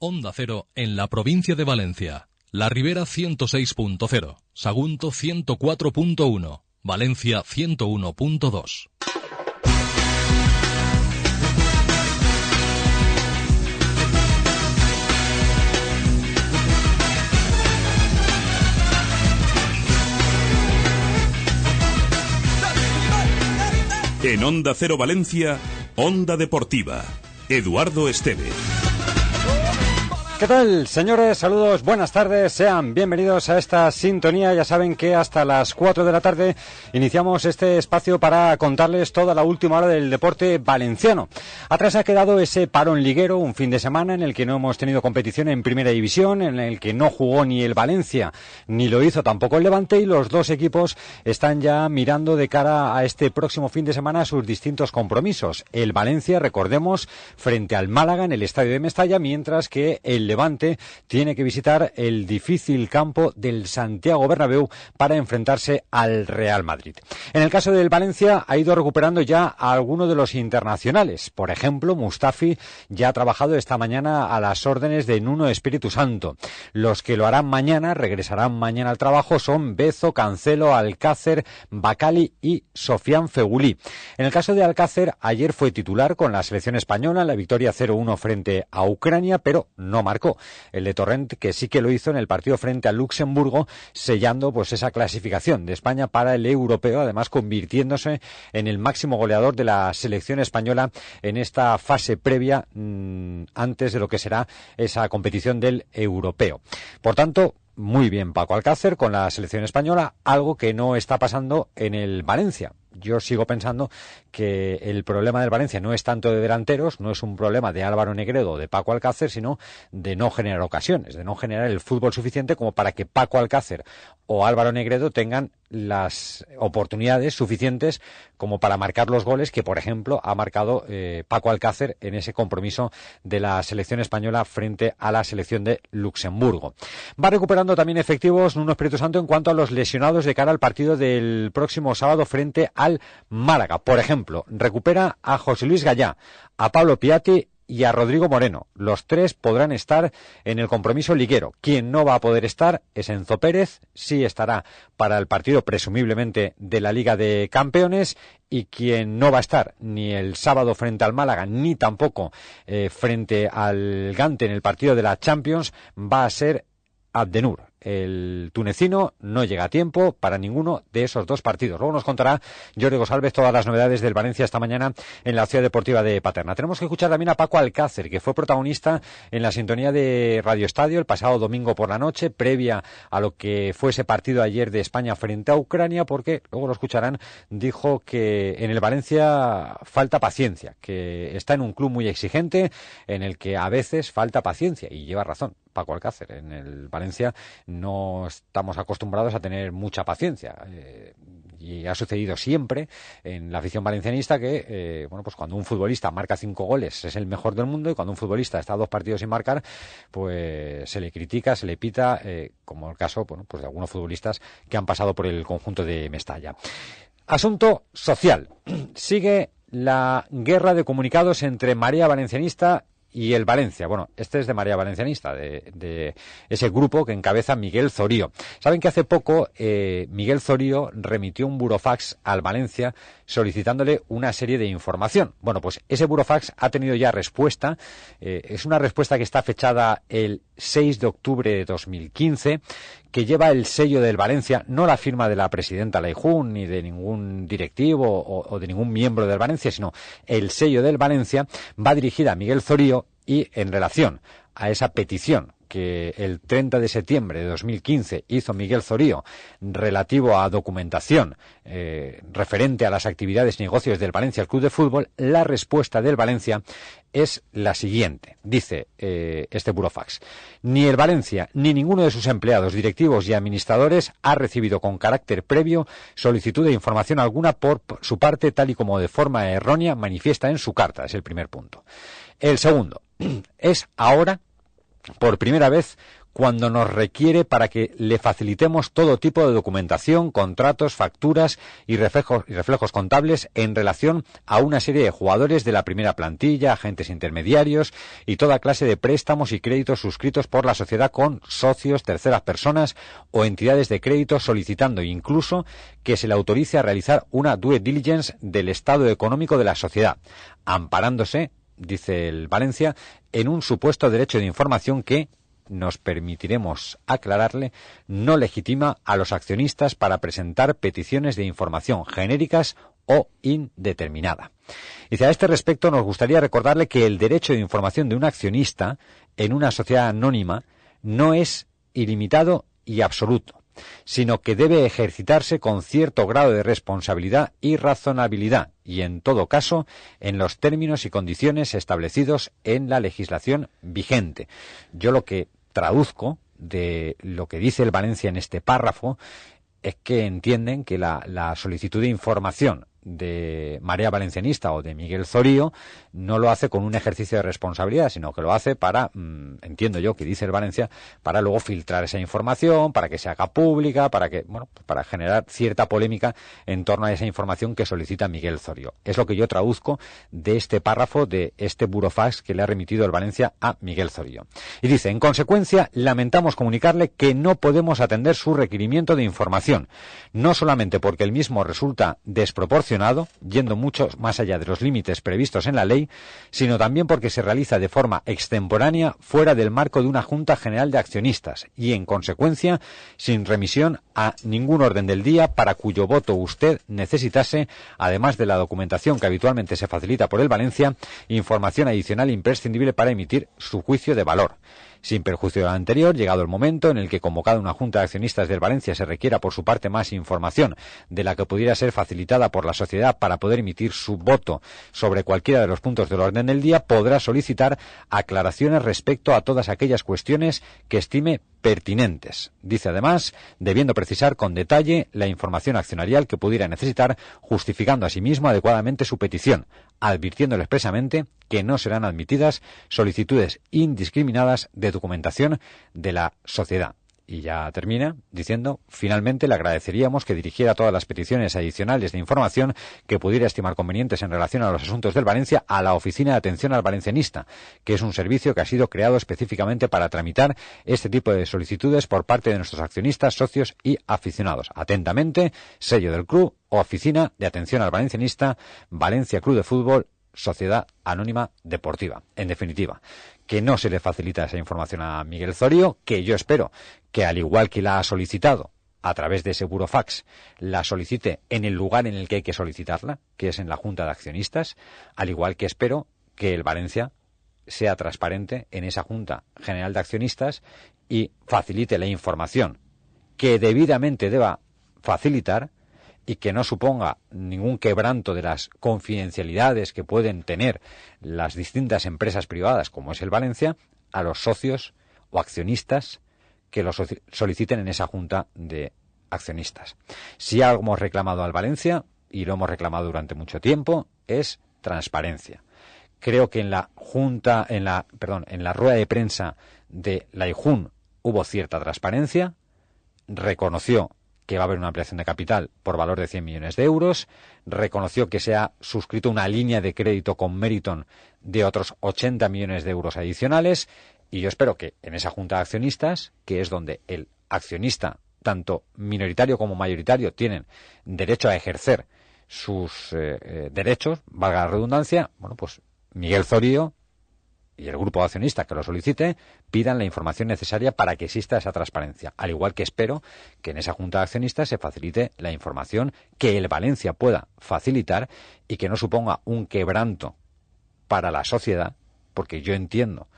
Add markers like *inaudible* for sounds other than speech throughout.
Onda Cero en la provincia de Valencia. La Ribera 106.0, Sagunto 104.1, Valencia 101.2. En Onda Cero Valencia, Onda Deportiva. Eduardo Esteve. ¿Qué tal, señores? Saludos, buenas tardes, sean bienvenidos a esta sintonía. Ya saben que hasta las 4 de la tarde iniciamos este espacio para contarles toda la última hora del deporte valenciano. Atrás ha quedado ese parón liguero, un fin de semana en el que no hemos tenido competición en primera división, en el que no jugó ni el Valencia, ni lo hizo tampoco el Levante, y los dos equipos están ya mirando de cara a este próximo fin de semana sus distintos compromisos. El Valencia, recordemos, frente al Málaga en el estadio de Mestalla, mientras que el Levante tiene que visitar el difícil campo del Santiago Bernabéu para enfrentarse al Real Madrid. En el caso del Valencia ha ido recuperando ya a algunos de los internacionales. Por ejemplo, Mustafi ya ha trabajado esta mañana a las órdenes de Nuno Espíritu Santo. Los que lo harán mañana, regresarán mañana al trabajo, son Bezo, Cancelo, Alcácer, Bacali y Sofián Fegulí. En el caso de Alcácer, ayer fue titular con la selección española en la victoria 0-1 frente a Ucrania, pero no marcó el de Torrent, que sí que lo hizo en el partido frente a Luxemburgo, sellando pues esa clasificación de España para el europeo, además convirtiéndose en el máximo goleador de la selección española en esta fase previa mm, antes de lo que será esa competición del europeo. Por tanto, muy bien Paco Alcácer con la selección española, algo que no está pasando en el Valencia yo sigo pensando que el problema del Valencia no es tanto de delanteros, no es un problema de Álvaro Negredo o de Paco Alcácer, sino de no generar ocasiones, de no generar el fútbol suficiente como para que Paco Alcácer o Álvaro Negredo tengan las oportunidades suficientes como para marcar los goles que, por ejemplo, ha marcado eh, Paco Alcácer en ese compromiso de la selección española frente a la selección de Luxemburgo. Va recuperando también efectivos Nuno Espíritu Santo en cuanto a los lesionados de cara al partido del próximo sábado frente Málaga. Por ejemplo, recupera a José Luis Gallá, a Pablo Piatti y a Rodrigo Moreno. Los tres podrán estar en el compromiso liguero. Quien no va a poder estar es Enzo Pérez, sí estará para el partido presumiblemente de la Liga de Campeones y quien no va a estar ni el sábado frente al Málaga ni tampoco eh, frente al Gante en el partido de la Champions va a ser Abdenur, el tunecino no llega a tiempo para ninguno de esos dos partidos. Luego nos contará Jorge Gosalvez todas las novedades del Valencia esta mañana en la ciudad deportiva de Paterna. Tenemos que escuchar también a Paco Alcácer, que fue protagonista en la sintonía de Radio Estadio el pasado domingo por la noche, previa a lo que fue ese partido ayer de España frente a Ucrania, porque luego lo escucharán, dijo que en el Valencia falta paciencia, que está en un club muy exigente en el que a veces falta paciencia y lleva razón. En el Valencia no estamos acostumbrados a tener mucha paciencia. Eh, y ha sucedido siempre en la afición valencianista que, eh, bueno, pues cuando un futbolista marca cinco goles es el mejor del mundo y cuando un futbolista está dos partidos sin marcar, pues se le critica, se le pita, eh, como el caso, bueno, pues de algunos futbolistas que han pasado por el conjunto de Mestalla. Asunto social. *clears throat* Sigue la guerra de comunicados entre María Valencianista y el Valencia. Bueno, este es de María Valencianista, de, ese grupo que encabeza Miguel Zorío. Saben que hace poco eh, Miguel Zorío remitió un burofax al Valencia solicitándole una serie de información. Bueno, pues ese burofax ha tenido ya respuesta. Eh, es una respuesta que está fechada el 6 de octubre de 2015 que lleva el sello del Valencia, no la firma de la presidenta Leijún ni de ningún directivo o, o, de ningún miembro del Valencia, sino el sello del Valencia, va dirigida a Miguel Zorío y en relación a esa petición que el 30 de septiembre de 2015 hizo Miguel Zorío relativo a documentación eh, referente a las actividades y negocios del Valencia Club de Fútbol, la respuesta del Valencia es la siguiente. Dice eh, este burofax. Ni el Valencia ni ninguno de sus empleados, directivos y administradores ha recibido con carácter previo solicitud de información alguna por su parte, tal y como de forma errónea manifiesta en su carta. Es el primer punto. El segundo *clears throat* es ahora por primera vez cuando nos requiere para que le facilitemos todo tipo de documentación, contratos, facturas y reflejos, y reflejos, contables en relación a una serie de jugadores de la primera plantilla, agentes intermediarios y toda clase de préstamos y créditos suscritos por la sociedad con socios, terceras personas o entidades de crédito solicitando incluso que se le autorice a realizar una due diligence del estado económico de la sociedad, amparándose dice el Valencia, en un supuesto derecho de información que, nos permitiremos aclararle, no legitima a los accionistas para presentar peticiones de información genéricas o indeterminada. Dice, a este respecto nos gustaría recordarle que el derecho de información de un accionista en una sociedad anónima no es ilimitado y absoluto sino que debe ejercitarse con cierto grado de responsabilidad y razonabilidad, y en todo caso en los términos y condiciones establecidos en la legislación vigente. Yo lo que traduzco de lo que dice el Valencia en este párrafo es que entienden que la, solicitud de información de Marea Valencianista o de Miguel Zorío no lo hace con un ejercicio de responsabilidad, sino que lo hace para, mm, entiendo yo que dice el Valencia, para luego filtrar esa información, para que se haga pública, para que, bueno, para generar cierta polémica en torno a esa información que solicita Miguel Zorío. Es lo que yo traduzco de este párrafo de este burofax que le ha remitido el Valencia a Miguel Zorío. Y dice, en consecuencia, lamentamos comunicarle que no podemos atender su requerimiento de información, no solamente porque el mismo resulta desproporcionado, yendo mucho más allá de los límites previstos en la ley, sino también porque se realiza de forma extemporánea fuera del marco de una Junta General de Accionistas y, en consecuencia, sin remisión a ningún orden del día para cuyo voto usted necesitase, además de la documentación que habitualmente se facilita por el Valencia, información adicional imprescindible para emitir su juicio de valor. Sin perjuicio de lo anterior, llegado el momento en el que convocada una Junta de Accionistas del Valencia se requiera por su parte más información de la que pudiera ser facilitada por la sociedad para poder emitir su voto sobre cualquiera de los puntos del orden del día, podrá solicitar aclaraciones respecto a todas aquellas cuestiones que estime pertinentes. Dice además, debiendo precisar con detalle la información accionarial que pudiera necesitar, justificando asimismo adecuadamente su petición, advirtiéndole expresamente que no serán admitidas solicitudes indiscriminadas de documentación de la sociedad. Y ya termina diciendo, finalmente le agradeceríamos que dirigiera todas las peticiones adicionales de información que pudiera estimar convenientes en relación a los asuntos del Valencia a la Oficina de Atención al Valencianista, que es un servicio que ha sido creado específicamente para tramitar este tipo de solicitudes por parte de nuestros accionistas, socios y aficionados. Atentamente, sello del club, Oficina de Atención al Valencianista, Valencia Club de Fútbol, Sociedad Anónima Deportiva. En definitiva, que no se le facilita esa información a Miguel Zorio, que yo espero que al igual que la ha solicitado a través de ese burofax, la solicite en el lugar en el que hay que solicitarla, que es en la Junta de Accionistas, al igual que espero que el Valencia sea transparente en esa Junta General de Accionistas y facilite la información que debidamente deba facilitar y que no suponga ningún quebranto de las confidencialidades que pueden tener las distintas empresas privadas, como es el Valencia, a los socios o accionistas que lo soliciten en esa junta de accionistas. Si algo hemos reclamado al Valencia, y lo hemos reclamado durante mucho tiempo, es transparencia. Creo que en la junta, en la, perdón, en la rueda de prensa de la IJUN hubo cierta transparencia, reconoció que va a haber una ampliación de capital por valor de 100 millones de euros, reconoció que se ha suscrito una línea de crédito con Meriton de otros 80 millones de euros adicionales. Y yo espero que en esa junta de accionistas, que es donde el accionista, tanto minoritario como mayoritario, tienen derecho a ejercer sus eh, eh, derechos, valga la redundancia, bueno, pues Miguel Zorío y el grupo de accionistas que lo solicite pidan la información necesaria para que exista esa transparencia. Al igual que espero que en esa junta de accionistas se facilite la información que el Valencia pueda facilitar y que no suponga un quebranto para la sociedad, porque yo entiendo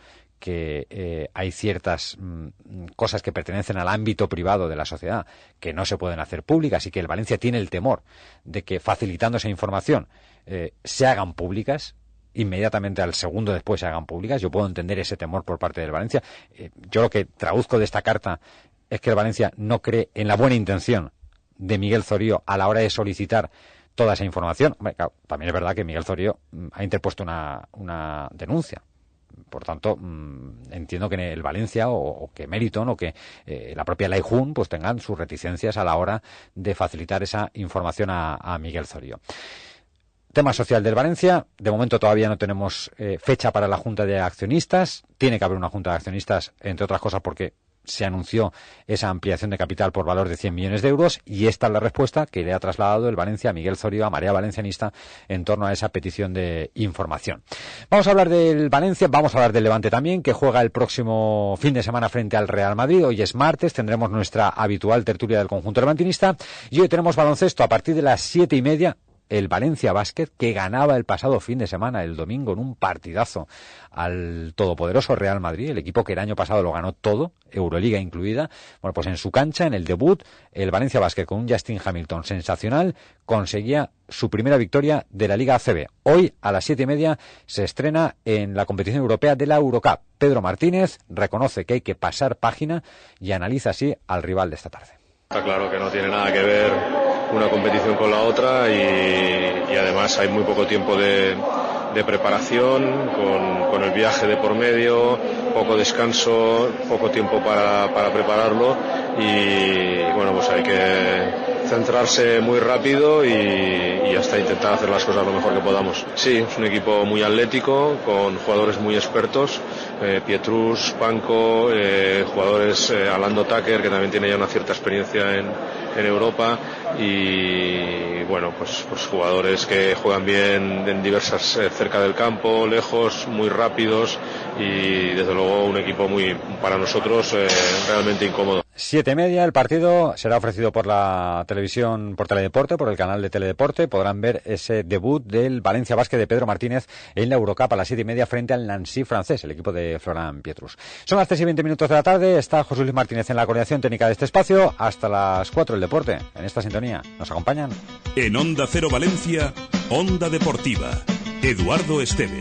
que eh, hay ciertas mm, cosas que pertenecen al ámbito privado de la sociedad que no se pueden hacer públicas y que el Valencia tiene el temor de que facilitando esa información eh, se hagan públicas inmediatamente al segundo después se hagan públicas. Yo puedo entender ese temor por parte del Valencia. Eh, yo lo que traduzco de esta carta es que el Valencia no cree en la buena intención de Miguel Zorío a la hora de solicitar toda esa información. también es verdad que Miguel Zorío mm, ha interpuesto una, una denuncia por tanto, mm, entiendo que el Valencia o, que Meriton o que eh, la propia Laijun pues tengan sus reticencias a la hora de facilitar esa información a, Miguel Zorio. Tema social del Valencia. De momento todavía no tenemos eh, fecha para la Junta de Accionistas. Tiene que haber una Junta de Accionistas, entre otras cosas, porque se anunció esa ampliación de capital por valor de 100 millones de euros y esta es la respuesta que le ha trasladado el Valencia a Miguel Zorio, a Marea Valencianista, en torno a esa petición de información. Vamos a hablar del Valencia, vamos a hablar del Levante también, que juega el próximo fin de semana frente al Real Madrid. Hoy es martes, tendremos nuestra habitual tertulia del conjunto levantinista y hoy tenemos baloncesto a partir de las siete y media el Valencia Basket, que ganaba el pasado fin de semana, el domingo, en un partidazo al todopoderoso Real Madrid, el equipo que el año pasado lo ganó todo, Euroliga incluida. Bueno, pues en su cancha, en el debut, el Valencia Basket con un Justin Hamilton sensacional conseguía su primera victoria de la Liga ACB. Hoy, a las siete y media, se estrena en la competición europea de la Eurocup. Pedro Martínez reconoce que hay que pasar página y analiza así al rival de esta tarde. Está claro que no tiene nada que ver una competición con la otra y, además hay muy poco tiempo de, preparación, con, el viaje de por medio, poco descanso, poco tiempo para, para prepararlo y bueno, pues hay que centrarse muy rápido y, hasta intentar hacer las cosas lo mejor que podamos. Sí, es un equipo muy atlético, con jugadores muy expertos, eh, Pietrus, Panco, eh, jugadores eh, Alando Tucker, que también tiene ya una cierta experiencia en, en Europa y bueno, pues, pues jugadores que juegan bien en diversas cerca del campo, lejos, muy rápidos y desde luego un equipo muy para nosotros realmente incómodo. Siete y media, el partido será ofrecido por la televisión, por Teledeporte, por el canal de Teledeporte. Podrán ver ese debut del Valencia Basket de Pedro Martínez en la Eurocup a las siete y media frente al Nancy francés, el equipo de Florán Pietrus. Son las tres y veinte minutos de la tarde. Está José Luis Martínez en la coordinación técnica de este espacio. Hasta las cuatro el deporte en esta sintonía. ¿Nos acompañan? En Onda Cero Valencia, Onda Deportiva. Eduardo Esteve.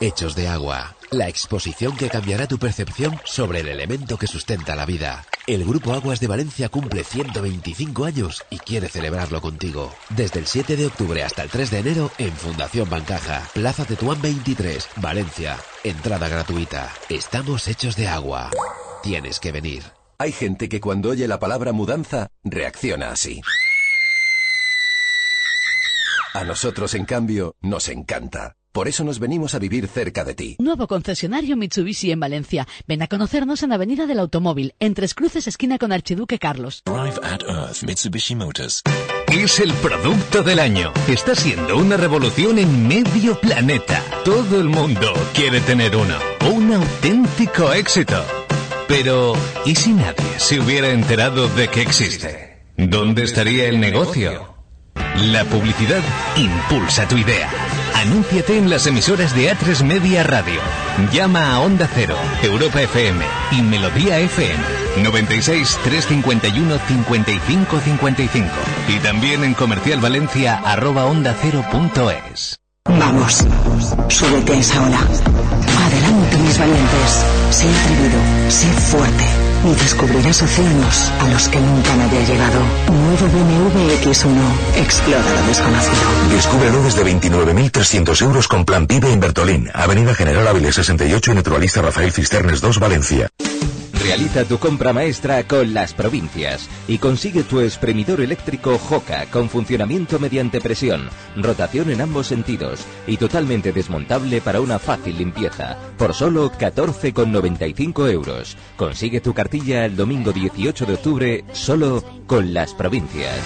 Hechos de agua. La exposición que cambiará tu percepción sobre el elemento que sustenta la vida. El Grupo Aguas de Valencia cumple 125 años y quiere celebrarlo contigo. Desde el 7 de octubre hasta el 3 de enero en Fundación Bancaja, Plaza Tetuán 23, Valencia. Entrada gratuita. Estamos hechos de agua. Tienes que venir. Hay gente que cuando oye la palabra mudanza reacciona así. A nosotros, en cambio, nos encanta. Por eso nos venimos a vivir cerca de ti. Nuevo concesionario Mitsubishi en Valencia. Ven a conocernos en Avenida del Automóvil, en Tres Cruces, esquina con Archiduque Carlos. Drive at Earth, Mitsubishi Motors. Es el producto del año. Está siendo una revolución en medio planeta. Todo el mundo quiere tener uno. Un auténtico éxito. Pero, ¿y si nadie se hubiera enterado de que existe? ¿Dónde estaría el negocio? La publicidad impulsa tu idea. Anúnciate en las emisoras de A3 Media Radio. Llama a Onda Cero, Europa FM y Melodía FM 96 351 55 55 y también en comercialvalencia arroba onda. Vamos, súbete a esa ola. Adelante, mis valientes. Sé atrevido, sé fuerte y descubrirás océanos a los que nunca nadie ha llegado. Nuevo BMW X1. Explora lo desconocido. Descúbrelo desde 29.300 euros con plan PIBE en Bertolín, Avenida General Ávila 68 y Naturalista Rafael Cisternes 2, Valencia. Realiza tu compra maestra con las provincias y consigue tu exprimidor eléctrico Joca con funcionamiento mediante presión, rotación en ambos sentidos y totalmente desmontable para una fácil limpieza por solo 14,95 euros. Consigue tu cartilla el domingo 18 de octubre solo con las provincias.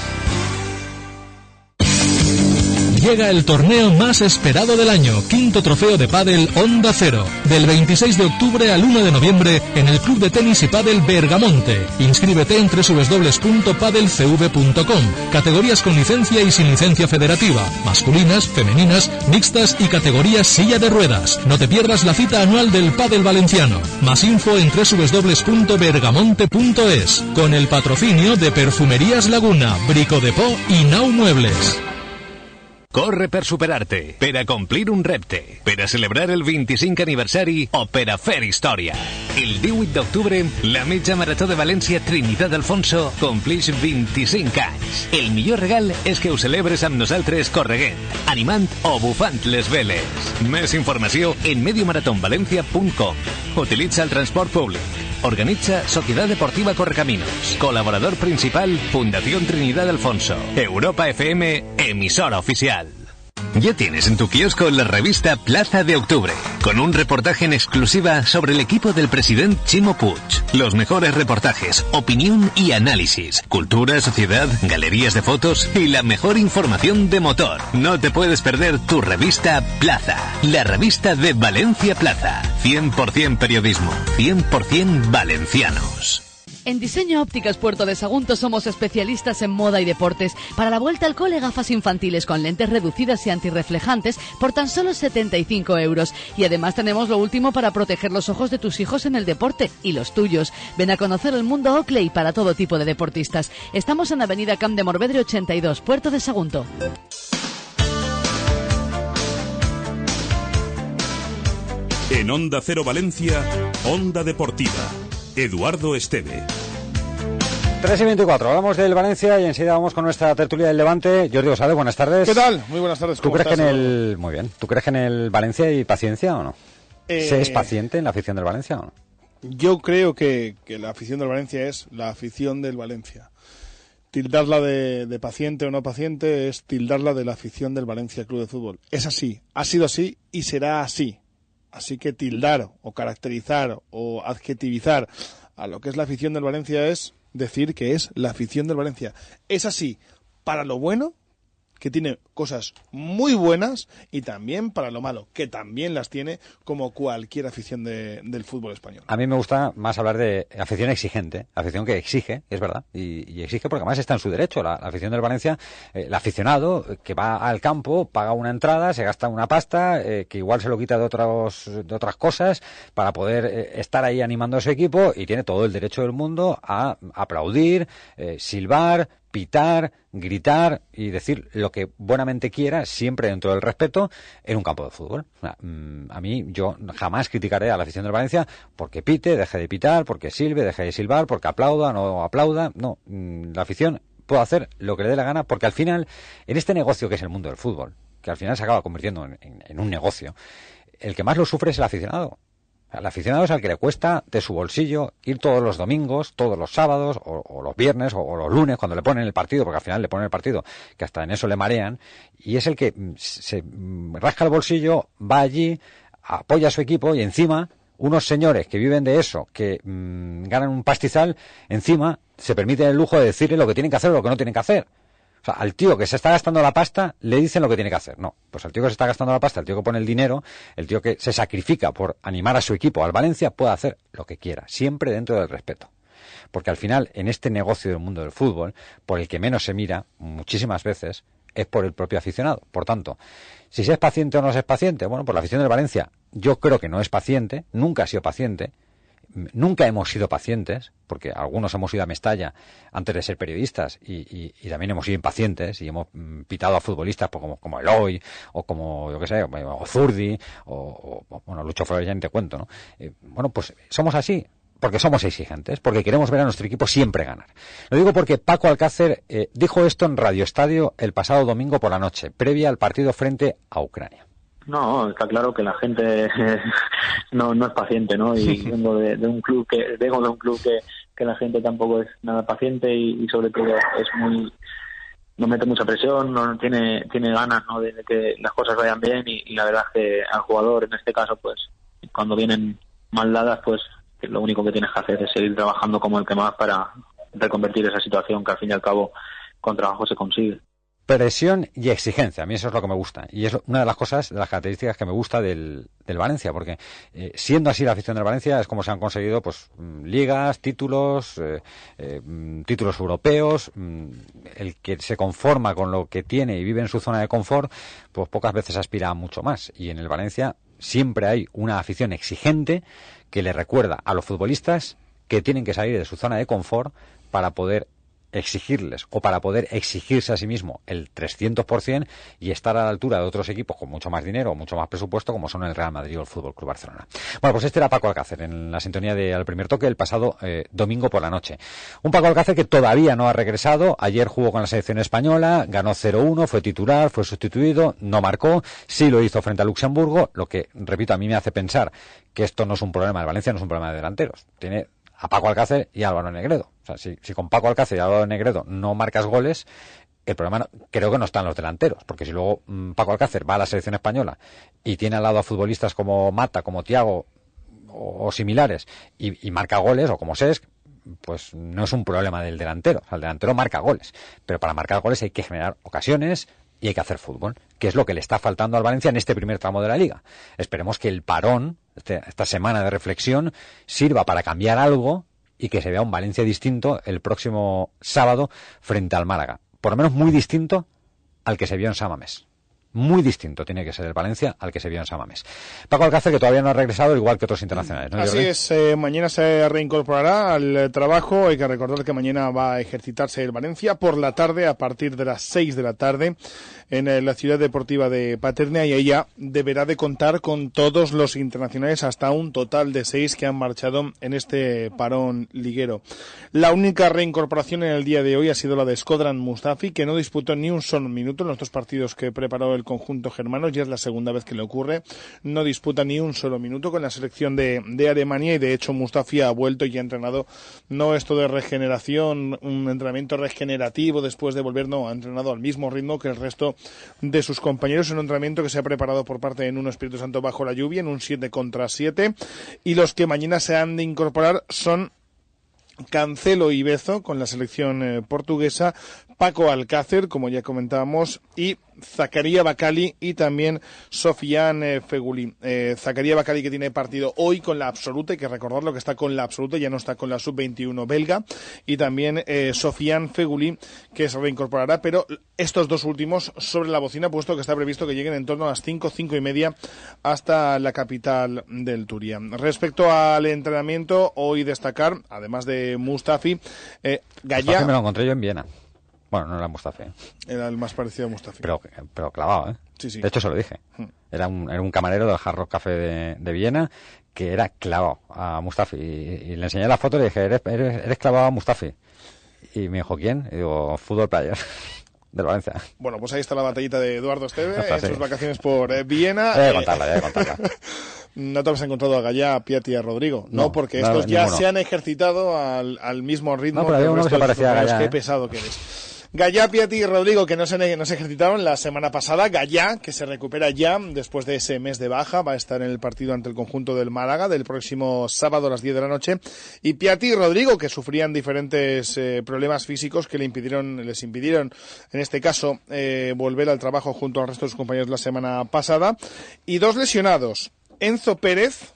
Llega el torneo más esperado del año, quinto trofeo de pádel Onda Cero, del 26 de octubre al 1 de noviembre en el Club de Tenis y Pádel Bergamonte. Inscríbete en www.padelcv.com. Categorías con licencia y sin licencia federativa, masculinas, femeninas, mixtas y categorías silla de ruedas. No te pierdas la cita anual del Pádel Valenciano. Más info en www.bergamonte.es con el patrocinio de Perfumerías Laguna, Brico de Po y Nau Muebles. Corre per superar-te, per a complir un repte, per celebrar el 25 aniversari o per a fer història. El 18 d'octubre, la mitja marató de València Trinitat Alfonso complix 25 anys. El millor regal és que ho celebres amb nosaltres correguent, animant o bufant les veles. Més informació en mediomaratonvalencia.com. Utilitza el transport públic. Organiza Sociedad Deportiva Correcaminos. Colaborador principal, Fundación Trinidad Alfonso. Europa FM, emisora oficial. Ya tienes en tu kiosco la revista Plaza de Octubre, con un reportaje en exclusiva sobre el equipo del presidente Chimo Puig. Los mejores reportajes, opinión y análisis, cultura, sociedad, galerías de fotos y la mejor información de motor. No te puedes perder tu revista Plaza, la revista de Valencia Plaza. 100% periodismo, 100% valencianos. En Diseño Ópticas Puerto de Sagunto somos especialistas en moda y deportes. Para la vuelta al cole, gafas infantiles con lentes reducidas y antirreflejantes por tan solo 75 euros. Y además tenemos lo último para proteger los ojos de tus hijos en el deporte y los tuyos. Ven a conocer el mundo Oakley para todo tipo de deportistas. Estamos en Avenida Camp de Morvedre 82, Puerto de Sagunto. En Onda Cero Valencia, Onda Deportiva. Eduardo Esteve. 3 y 24, hablamos del Valencia y enseguida vamos con nuestra tertulia del Levante. Jordi Osade, buenas tardes. ¿Qué tal? Muy buenas tardes. ¿Tú ¿cómo crees que en el... Muy bien. ¿Tú crees que en el Valencia hay paciencia o no? Eh, ¿Se es paciente en la afición del Valencia o no? Yo creo que, que la afición del Valencia es la afición del Valencia. Tildarla de, de paciente o no paciente es tildarla de la afición del Valencia Club de Fútbol. Es así, ha sido así y será así. Así que tildar o caracterizar o adjetivizar a lo que es la afición del Valencia es decir que es la afición del Valencia. Es así para lo bueno, que tiene cosas muy buenas, y también para lo malo, que también las tiene como cualquier afición de- del fútbol español. A mí me gusta más hablar de afición exigente, afición que exige, es verdad, y, exige porque además está en su derecho. La, afición del Valencia, eh, el aficionado eh, que va al campo, paga una entrada, se gasta una pasta, eh, que igual se lo quita de, otros, de otras cosas para poder estar ahí animando a su equipo y tiene todo el derecho del mundo a aplaudir, silbar, pitar, gritar y decir lo que buenamente quiera, siempre dentro del respeto, en un campo de fútbol. Mm, a mí, yo jamás criticaré a la afición del Valencia porque pite, deje de pitar, porque silbe, deje de silbar, porque aplauda, no aplauda. No, mm, la afición puede hacer lo que le dé la gana porque al final, en este negocio que es el mundo del fútbol, que al final se acaba convirtiendo en, en- en un negocio, el que más lo sufre es el aficionado. Al aficionado es al que le cuesta de su bolsillo ir todos los domingos, todos los sábados, o, los viernes, o, los lunes, cuando le ponen el partido, porque al final le ponen el partido, que hasta en eso le marean, y es el que mm, se mm, rasca el bolsillo, va allí, apoya a su equipo y encima unos señores que viven de eso, que mm, ganan un pastizal, encima se permiten el lujo de decirle lo que tienen que hacer o lo que no tienen que hacer. Sea, al tío que se está gastando la pasta le dicen lo que tiene que hacer. No, pues al tío que se está gastando la pasta, el tío que pone el dinero, el tío que se sacrifica por animar a su equipo al Valencia, puede hacer lo que quiera, siempre dentro del respeto. Porque al final, en este negocio del mundo del fútbol, por el que menos se mira, muchísimas veces, es por el propio aficionado. Por tanto, si se es paciente o no se es paciente, bueno, por la afición del Valencia, yo creo que no es paciente, nunca ha sido paciente, nunca hemos sido pacientes, porque algunos hemos ido a Mestalla antes de ser periodistas y, también hemos sido impacientes y hemos mm, pitado a futbolistas pues, como, como Eloy o como, yo qué sé, o Zurdi o, o- bueno, Lucho Flores ya ni te cuento, ¿no? Eh, bueno, pues somos así. Porque somos exigentes, porque queremos ver a nuestro equipo siempre ganar. Lo digo porque Paco Alcácer eh, dijo esto en Radio Estadio el pasado domingo por la noche, previa al partido frente a Ucrania. No, está claro que la gente *laughs* no, no es paciente, ¿no? Y vengo de, de un club que vengo de un club que, que la gente tampoco es nada paciente y, y sobre todo es muy no mete mucha presión, no tiene tiene ganas, ¿no? De que las cosas vayan bien y, y la verdad es que al jugador en este caso, pues cuando vienen mal dadas, pues lo único que tienes que hacer es seguir trabajando como el que más para reconvertir esa situación que al fin y al cabo con trabajo se consigue. Presión y exigencia. A mí eso es lo que me gusta. Y es una de las cosas, de las características que me gusta del, del Valencia, porque eh, siendo así la afición del Valencia es como se han conseguido pues mm, ligas, títulos, eh, eh, mm, títulos europeos. mm, El que se conforma con lo que tiene y vive en su zona de confort, pues pocas veces aspira a mucho más. Y en el Valencia siempre hay una afición exigente que le recuerda a los futbolistas que tienen que salir de su zona de confort para poder exigirles o para poder exigirse a sí mismo el 300% y estar a la altura de otros equipos con mucho más dinero o mucho más presupuesto como son el Real Madrid o el Fútbol Club Barcelona. Bueno, pues este era Paco Alcácer en la sintonía de Al Primer Toque el pasado eh, domingo por la noche. Un Paco Alcácer que todavía no ha regresado. Ayer jugó con la selección española, ganó 0-1, fue titular, fue sustituido, no marcó, sí lo hizo frente a Luxemburgo, lo que, repito, a mí me hace pensar que esto no es un problema de Valencia, no es un problema de delanteros. Tiene a Paco Alcácer y Álvaro Negredo. O sea, si, con Paco Alcácer y Álvaro Negredo no marcas goles, el problema creo que no están los delanteros, porque si luego mm, Paco Alcácer va a la selección española y tiene al lado a futbolistas como Mata, como Tiago o, similares y, marca goles, o como Sesc, pues no es un problema del delantero. O sea, el delantero marca goles, pero para marcar goles hay que generar ocasiones y hay que hacer fútbol, que es lo que le está faltando al Valencia en este primer tramo de la liga. Esperemos que el parón, este, esta semana de reflexión, sirva para cambiar algo y que se vea un Valencia distinto el próximo sábado frente al Málaga. Por lo menos muy distinto al que se vio en Samamés muy distinto tiene que ser el Valencia al que se vio en Samamés. Paco Alcácer, que todavía no ha regresado, igual que otros internacionales. Así es, eh, mañana se reincorporará al trabajo. Hay que recordar que mañana va a ejercitarse el Valencia por la tarde, a partir de las 6 de la tarde, en eh, la ciudad deportiva de Paterna, y ella deberá de contar con todos los internacionales, hasta un total de seis que han marchado en este parón liguero. La única reincorporación en el día de hoy ha sido la de Skodran Mustafi, que no disputó ni un solo minuto en los dos partidos que preparó el conjunto germano, ya es la segunda vez que le ocurre, no disputa ni un solo minuto con la selección de, de Alemania y de hecho Mustafi ha vuelto y ha entrenado, no esto de regeneración, un entrenamiento regenerativo después de volver, no, ha entrenado al mismo ritmo que el resto de sus compañeros, un entrenamiento que se ha preparado por parte de Nuno Espíritu Santo bajo la lluvia en un 7 contra 7 y los que mañana se han de incorporar son Cancelo y Bezo con la selección eh, portuguesa, Paco Alcácer, como ya comentábamos, y Zacaría Bacali y también Sofian Feguli. Eh, Zacaría Bacali que tiene partido hoy con la absoluta, hay que recordarlo que está con la absoluta, ya no está con la sub-21 belga, y también eh, Sofian Feguli que se reincorporará, pero estos dos últimos sobre la bocina, puesto que está previsto que lleguen en torno a las 5, 5 y media hasta la capital del Turia. Respecto al entrenamiento, hoy destacar, además de Mustafi, eh, Gallá... me lo encontré yo en Viena. Bueno, no era Mustafi. Era el más parecido a Mustafi. Pero, pero clavado, ¿eh? Sí, sí. De hecho, se lo dije. Hmm. Era un, era un camarero del Hard Rock Café de, Viena que era clavado a Mustafi. Y, le enseñé la foto y le dije, ¿eres, eres, clavado a Mustafi? Y me dijo, ¿quién? Y digo, fútbol player. *laughs* de Valencia. Bueno, pues ahí está la batallita de Eduardo Esteve en sus vacaciones por eh, Viena. Ya contarla, ya contarla. *laughs* no te has encontrado a Gallá, a Piatti y a Rodrigo, ¿no? porque estos ya se han ejercitado al, al mismo ritmo no, pero había uno que se parecía a Gallá. Qué ¿eh? pesado que eres. Gallá, Piatti y Rodrigo, que no se, no se ejercitaron la semana pasada. Gallá, que se recupera ya después de ese mes de baja, va a estar en el partido ante el conjunto del Málaga del próximo sábado a las 10 de la noche. Y Piatti y Rodrigo, que sufrían diferentes eh, problemas físicos que le impidieron, les impidieron, en este caso, eh, volver al trabajo junto al resto de sus compañeros la semana pasada. Y dos lesionados. Enzo Pérez,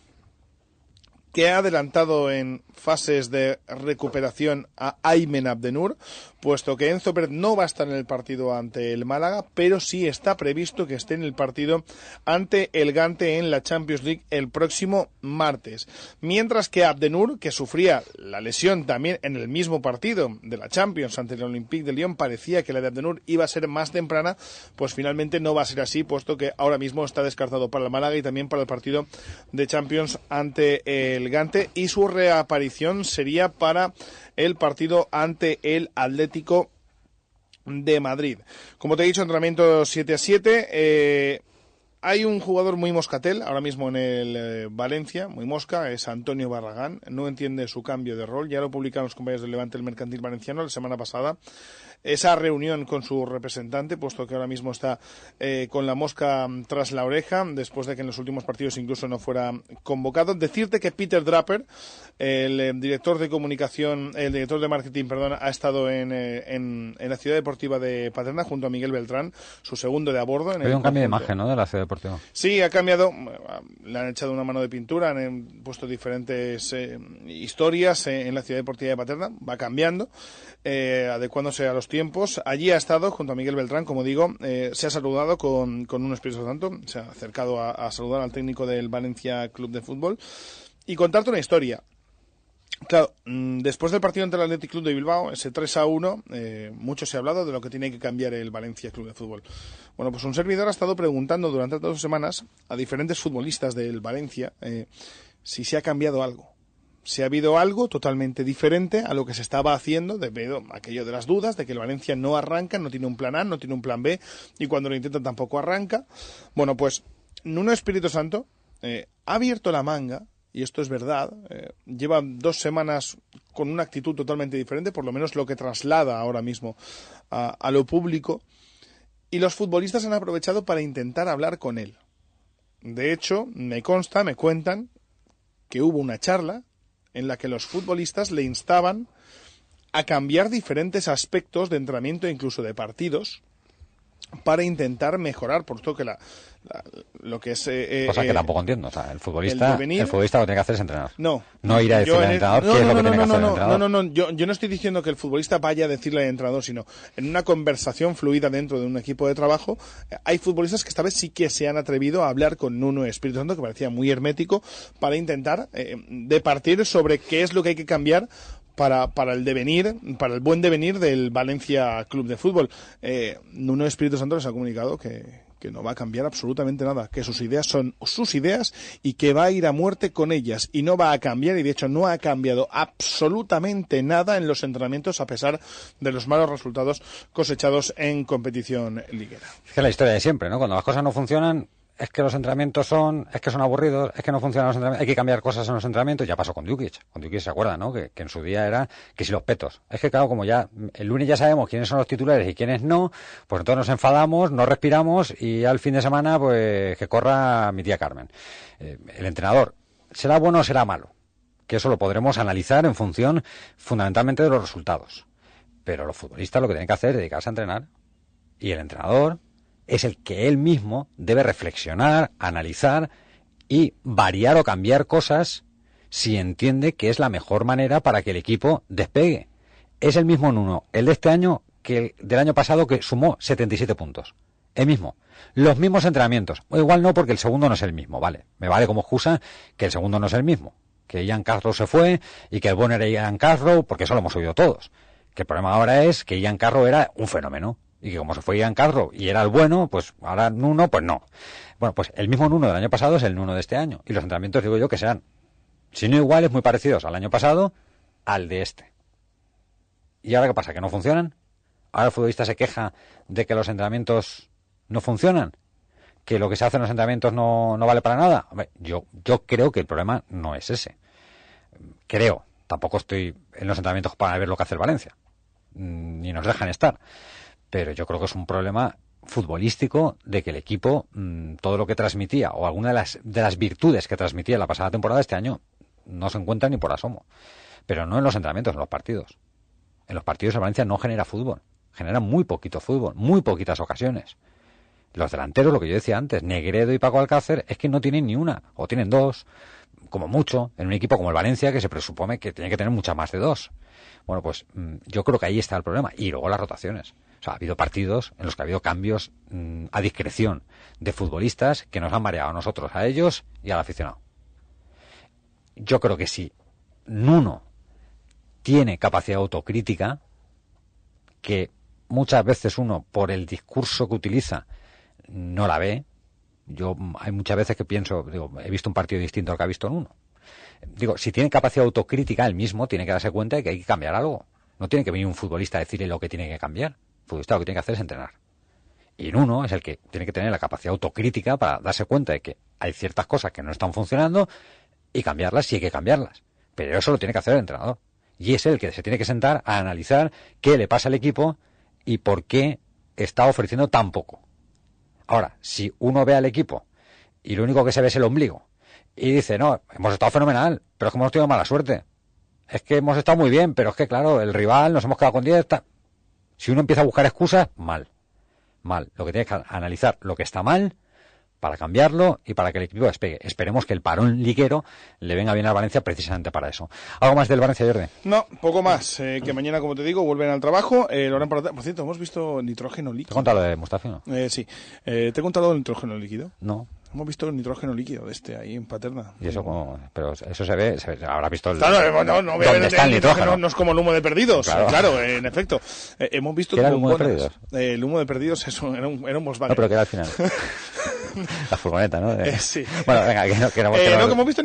que ha adelantado en fases de recuperación a Aymen Abdenur, puesto que Enzo Pérez no va a estar en el partido ante el Málaga, pero sí está previsto que esté en el partido ante el Gante en la Champions League el próximo martes. Mientras que Abdenur, que sufría la lesión también en el mismo partido de la Champions ante el Olympique de Lyon, parecía que la de Abdenur iba a ser más temprana, pues finalmente no va a ser así, puesto que ahora mismo está descartado para el Málaga y también para el partido de Champions ante el Gante y su reaparición sería para el partido ante el Atlético de Madrid. Como te he dicho, entrenamiento 7 a 7. Eh, hay un jugador muy moscatel ahora mismo en el eh, Valencia, muy mosca, es Antonio Barragán. No entiende su cambio de rol. Ya lo publicaron los compañeros del Levante el Mercantil Valenciano la semana pasada esa reunión con su representante, puesto que ahora mismo está eh, con la mosca tras la oreja, después de que en los últimos partidos incluso no fuera convocado. Decirte que Peter Draper, el eh, director de comunicación, el director de marketing, perdón, ha estado en, eh, en, la ciudad deportiva de Paterna junto a Miguel Beltrán, su segundo de a bordo. Hay un cambio de imagen, ¿no? De la ciudad deportiva. Sí, ha cambiado. Le han echado una mano de pintura, han puesto diferentes historias en la ciudad deportiva de Paterna. Va cambiando, adecuándose a los tiempos. Allí ha estado junto a Miguel Beltrán, como digo, eh, se ha saludado con, con un Espíritu Santo, se ha acercado a, saludar al técnico del Valencia Club de Fútbol y contarte una historia. Claro, mm, después del partido entre el Athletic Club de Bilbao, ese 3 a 1, eh, mucho se ha hablado de lo que tiene que cambiar el Valencia Club de Fútbol. Bueno, pues un servidor ha estado preguntando durante dos semanas a diferentes futbolistas del Valencia eh, si se ha cambiado algo. Si ha habido algo totalmente diferente a lo que se estaba haciendo debido a aquello de las dudas, de que el Valencia no arranca, no tiene un plan A, no tiene un plan B, y cuando lo intentan tampoco arranca. Bueno, pues Nuno Espíritu Santo eh, ha abierto la manga y esto es verdad, eh, lleva dos semanas con una actitud totalmente diferente, por lo menos lo que traslada ahora mismo a, a, lo público, y los futbolistas han aprovechado para intentar hablar con él. De hecho, me consta, me cuentan, que hubo una charla en la que los futbolistas le instaban a cambiar diferentes aspectos de entrenamiento e incluso de partidos para intentar mejorar, por todo que la, la, lo que es... Eh, Cosa que eh, tampoco entiendo. O sea, el futbolista, el, el, futbolista lo que tiene que hacer es entrenar. No. No ir a decirle al entrenador no, qué no, es lo que no, tiene que no, hacer el no, entrenador. no, no, no, yo, yo no estoy diciendo que el futbolista vaya a decirle al entrenador, sino en una conversación fluida dentro de un equipo de trabajo, eh, hay futbolistas que esta vez sí que se han atrevido a hablar con Nuno Espíritu Santo, que parecía muy hermético, para intentar eh, departir sobre qué es lo que hay que cambiar para, para el devenir, para el buen devenir del Valencia Club de Fútbol. Eh, Nuno Espíritu Santo les ha comunicado que, que no va a cambiar absolutamente nada, que sus ideas son sus ideas y que va a ir a muerte con ellas y no va a cambiar y de hecho no ha cambiado absolutamente nada en los entrenamientos a pesar de los malos resultados cosechados en competición liguera. Es que la historia de siempre, ¿no? Cuando las cosas no funcionan, es que los entrenamientos son, es que son aburridos, es que no funcionan los entrenamientos, hay que cambiar cosas en los entrenamientos, ya pasó con Dukic, con Dukic se acuerda, ¿no? Que, que, en su día era que si los petos, es que claro, como ya el lunes ya sabemos quiénes son los titulares y quiénes no, pues entonces nos enfadamos, no respiramos y al fin de semana pues que corra mi tía Carmen. Eh, el entrenador, ¿será bueno o será malo? Que eso lo podremos analizar en función fundamentalmente de los resultados. Pero los futbolistas lo que tienen que hacer es dedicarse a entrenar y el entrenador es el que él mismo debe reflexionar, analizar y variar o cambiar cosas si entiende que es la mejor manera para que el equipo despegue. Es el mismo Nuno, el de este año que el del año pasado que sumó 77 puntos. El mismo. Los mismos entrenamientos. O igual no porque el segundo no es el mismo, vale. Me vale como excusa que el segundo no es el mismo. Que Ian Carrow se fue y que el bueno era Ian Carrow, porque eso lo hemos oído todos. Que el problema ahora es que Ian Carrow era un fenómeno y que como se fue Ian Carrow y era el bueno, pues ahora Nuno, pues no. Bueno, pues el mismo Nuno del año pasado es el Nuno de este año. Y los entrenamientos, digo yo, que serán, si no iguales, muy parecidos al año pasado, al de este. ¿Y ahora qué pasa? ¿Que no funcionan? ¿Ahora el futbolista se queja de que los entrenamientos no funcionan? ¿Que lo que se hace en los entrenamientos no, no vale para nada? Yo, yo creo que el problema no es ese. Creo. Tampoco estoy en los entrenamientos para ver lo que hace el Valencia. Ni nos dejan estar pero yo creo que es un problema futbolístico de que el equipo mmm, todo lo que transmitía o alguna de las de las virtudes que transmitía la pasada temporada este año no se encuentra ni por asomo. Pero no en los entrenamientos en los partidos. En los partidos el Valencia no genera fútbol. Genera muy poquito fútbol muy poquitas ocasiones. Los delanteros lo que yo decía antes Negredo y Paco Alcácer es que no tienen ni una. O tienen dos como mucho en un equipo como el Valencia que se presupone que tiene que tener muchas más de dos bueno pues mmm, yo creo que ahí está el problema y luego las rotaciones o sea, ha habido partidos en los que ha habido cambios mmm, a discreción de futbolistas que nos han mareado a nosotros, a ellos y al aficionado. Yo creo que si Nuno tiene capacidad autocrítica, que muchas veces uno, por el discurso que utiliza, no la ve. Yo hay muchas veces que pienso, digo, he visto un partido distinto al que ha visto Nuno. Digo, si tiene capacidad autocrítica él mismo, tiene que darse cuenta de que hay que cambiar algo. No tiene que venir un futbolista a decirle lo que tiene que cambiar futbolista lo que tiene que hacer es entrenar. Y en uno es el que tiene que tener la capacidad autocrítica para darse cuenta de que hay ciertas cosas que no están funcionando y cambiarlas si hay que cambiarlas. Pero eso lo tiene que hacer el entrenador. Y es el que se tiene que sentar a analizar qué le pasa al equipo y por qué está ofreciendo tan poco. Ahora, si uno ve al equipo y lo único que se ve es el ombligo y dice, no, hemos estado fenomenal, pero es que hemos tenido mala suerte. Es que hemos estado muy bien, pero es que claro, el rival nos hemos quedado con 10. Si uno empieza a buscar excusas, mal. Mal. Lo que tiene que analizar lo que está mal para cambiarlo y para que el equipo despegue. Esperemos que el parón liguero le venga bien al Valencia precisamente para eso. ¿Algo más del Valencia, Jordi? No, poco más. Eh, que mañana, como te digo, vuelven al trabajo. Eh, lo harán por... por... cierto, hemos visto nitrógeno líquido. ¿Te he contado de Mustafi? No? Eh, sí. ¿Te he contado el nitrógeno líquido? No. Hemos visto nitrógeno líquido de este ahí en Paterna. Y eso como, pero eso se ve, se ve- habrá visto el, Claro, no, no, ver dónde está el nitrógeno. No es como el humo de perdidos. Claro. Claro, en efecto. Eh, hemos visto ¿Qué era el humo de perdidos? Eh, el humo de perdidos es un- era, un, era un Volkswagen. No, pero que era al final. *laughs* La furgoneta, ¿no? Eh, sí. Bueno, venga, que no, que no, que Eh, no- no, que hemos visto,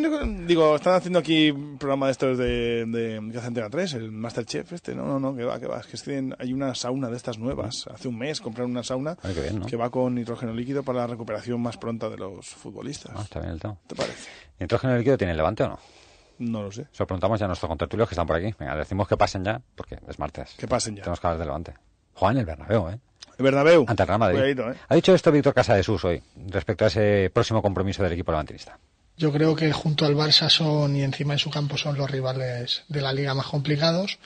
digo, están haciendo aquí un programa de estos de, de que hace Antena 3, el Masterchef este, no, no, no, que va, que va, es que tienen- hay una sauna de estas nuevas, hace un mes compraron una sauna Ay, qué bien, que va con nitrógeno líquido para la recuperación más pronta de los futbolistas. Ah, está bien el tema. ¿Te parece? ¿Nitrógeno líquido tiene el levante o no? No lo sé. Se lo preguntamos ya a nuestros contertulios que están por aquí. Venga, decimos que pasen ya, porque es martes. Que pasen ya. Tenemos que hablar del levante. Juegan en el Bernabéu, ¿eh? El Bernabéu. Ante el Real Madrid. Cuidadito, ¿eh? Ha dicho esto Víctor Casadesús hoy, respecto a ese próximo compromiso del equipo levantinista. Yo creo que junto al Barça son y encima en su campo son los rivales de la liga más complicados.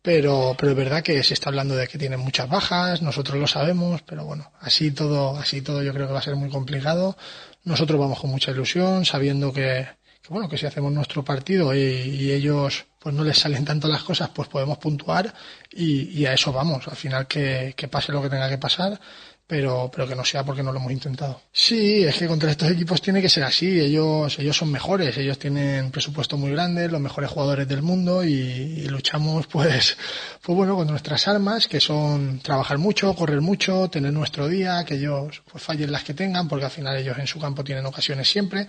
Pero, pero es verdad que se está hablando de que tienen muchas bajas, nosotros lo sabemos, pero bueno, así todo, así todo yo creo que va a ser muy complicado. Nosotros vamos con mucha ilusión, sabiendo que, que bueno, que si hacemos nuestro partido y, y ellos pues no les salen tanto las cosas, pues podemos puntuar y, y a eso vamos. Al final que, que pase lo que tenga que pasar, pero, pero que no sea porque no lo hemos intentado. Sí, es que contra estos equipos tiene que ser así. Ellos, ellos son mejores, ellos tienen presupuesto muy grande, los mejores jugadores del mundo y, y luchamos *laughs* pues, pues bueno, con nuestras armas, que son trabajar mucho, correr mucho, tener nuestro día, que ellos pues fallen las que tengan, porque al final ellos en su campo tienen ocasiones siempre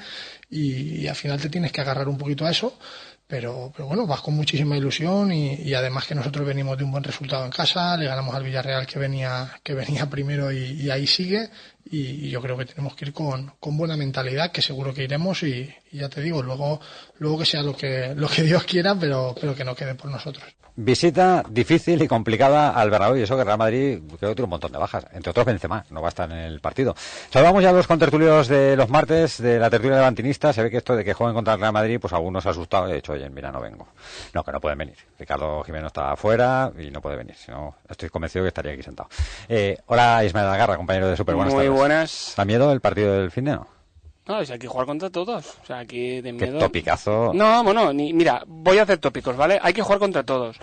y, y al final te tienes que agarrar un poquito a eso. Pero, pero bueno, vas con muchísima ilusión y, y además que nosotros venimos de un buen resultado en casa, le ganamos al Villarreal que venía, que venía *laughs* primero y, y ahí sigue y, yo creo que tenemos que ir con, con buena mentalidad, que seguro que iremos y, ya te digo, luego, luego que sea lo que, lo que Dios quiera, pero, pero que no quede por nosotros. Visita difícil y complicada al Bernabéu y eso que Real Madrid creo que tiene un montón de bajas, entre otros Benzema, no va a estar en el partido. Saludamos ya a los contertulios de los martes de la tertulia levantinista, se ve que esto de que jueguen contra el Real Madrid, pues algunos se ha asustado y ha dicho, oye, mira, no vengo. No, que no pueden venir. Ricardo Jiménez está afuera y no puede venir, si no, estoy convencido que estaría aquí sentado. Eh, hola Ismael Agarra, compañero de Super, buenas Muy tardes. buenas. ¿Da miedo el partido del fin de no? No, es hay que jugar contra todos. O sea, aquí de Qué miedo. topicazo. No, bueno, ni, mira, voy a hacer tópicos, ¿vale? Hay que jugar contra todos.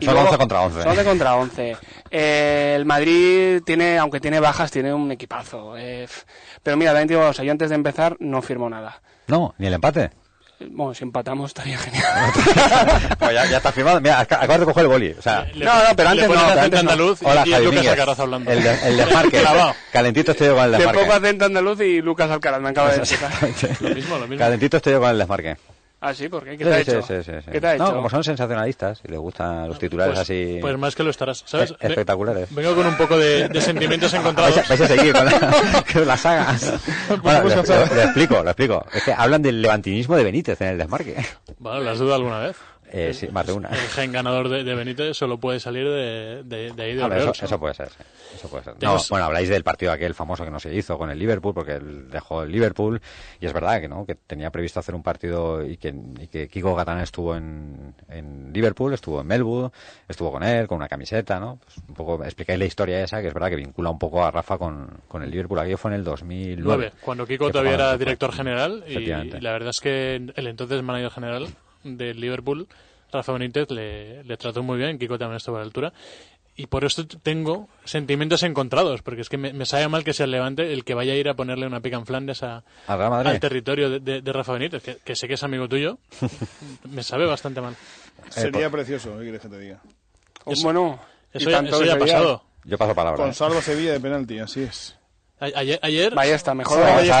Son 11 contra 11. Son 11 contra 11. Eh, el Madrid tiene, aunque tiene bajas, tiene un equipazo. Eh, pero mira, también digo, o sea, yo antes de empezar no firmo nada. No, ni el empate. Bueno, si empatamos estaría genial. *laughs* Pues ya, ya está firmado. Mira, ac- acabas de coger el boli. O sea, Le- No, no, pero antes le no, no. andaluz y- Hola, y, Javi Lucas. Alcaraz hablando. El, de, el desmarque. Calentito estoy yo con el De desmarque. poco acento andaluz y Lucas Alcaraz, me acaba de decir. Lo mismo, lo mismo. Calentito estoy yo con el desmarque. Ah, sí, ¿por qué? ¿Qué Sí, te ha sí, hecho? sí, sí, sí. ¿Qué te ha No, hecho? como son sensacionalistas y les gustan los titulares Pues- así Pues más que lo estarás, ¿sabes? e- espectaculares. Vengo con un poco de, de *laughs* sentimientos encontrados. Vais a, vais a seguir con la, *laughs* con la saga. Bueno, Pues le, a hacer- le- le explico, lo explico. Es que hablan del levantinismo de Benítez en el desmarque. Bueno, ¿lo has dudado alguna vez? Eh, sí, más de una. El gen ganador de, de Benítez solo puede salir de, de, de ahí de ver, eso, eso puede ser, sí. Eso puede ser. No, bueno, habláis del partido aquel famoso que no se hizo con el Liverpool, porque él dejó el Liverpool, y es verdad que no, que tenía previsto hacer un partido y que, y que Kiko Gatán estuvo en, en Liverpool, estuvo en Melwood, estuvo con él, con una camiseta, ¿no? Pues un poco explicáis la historia esa, que es verdad que vincula un poco a Rafa con, con el Liverpool. Aquello fue en el 2009. Nueve, cuando Kiko todavía era director general y, y la verdad es que el entonces manager general del Liverpool, Rafa Benítez, le, le trató muy bien, Kiko también estuvo a la altura. Y por esto tengo sentimientos encontrados, porque es que me, me sabe mal que sea el Levante el que vaya a ir a ponerle una pica en Flandes a, ¿Al Real Madrid? al territorio de, de- de Rafa Benítez, que, que sé que es amigo tuyo. *laughs* me sabe bastante mal. Sería precioso, ¿qué quieres que te diga? Eso- bueno, eso y ya- tanto eso ya ha pasado. Yo paso palabra. Con ¿eh? salvo Sevilla de penalti, así es. Ayer, ayer, Vaya está, mejor. Ayer-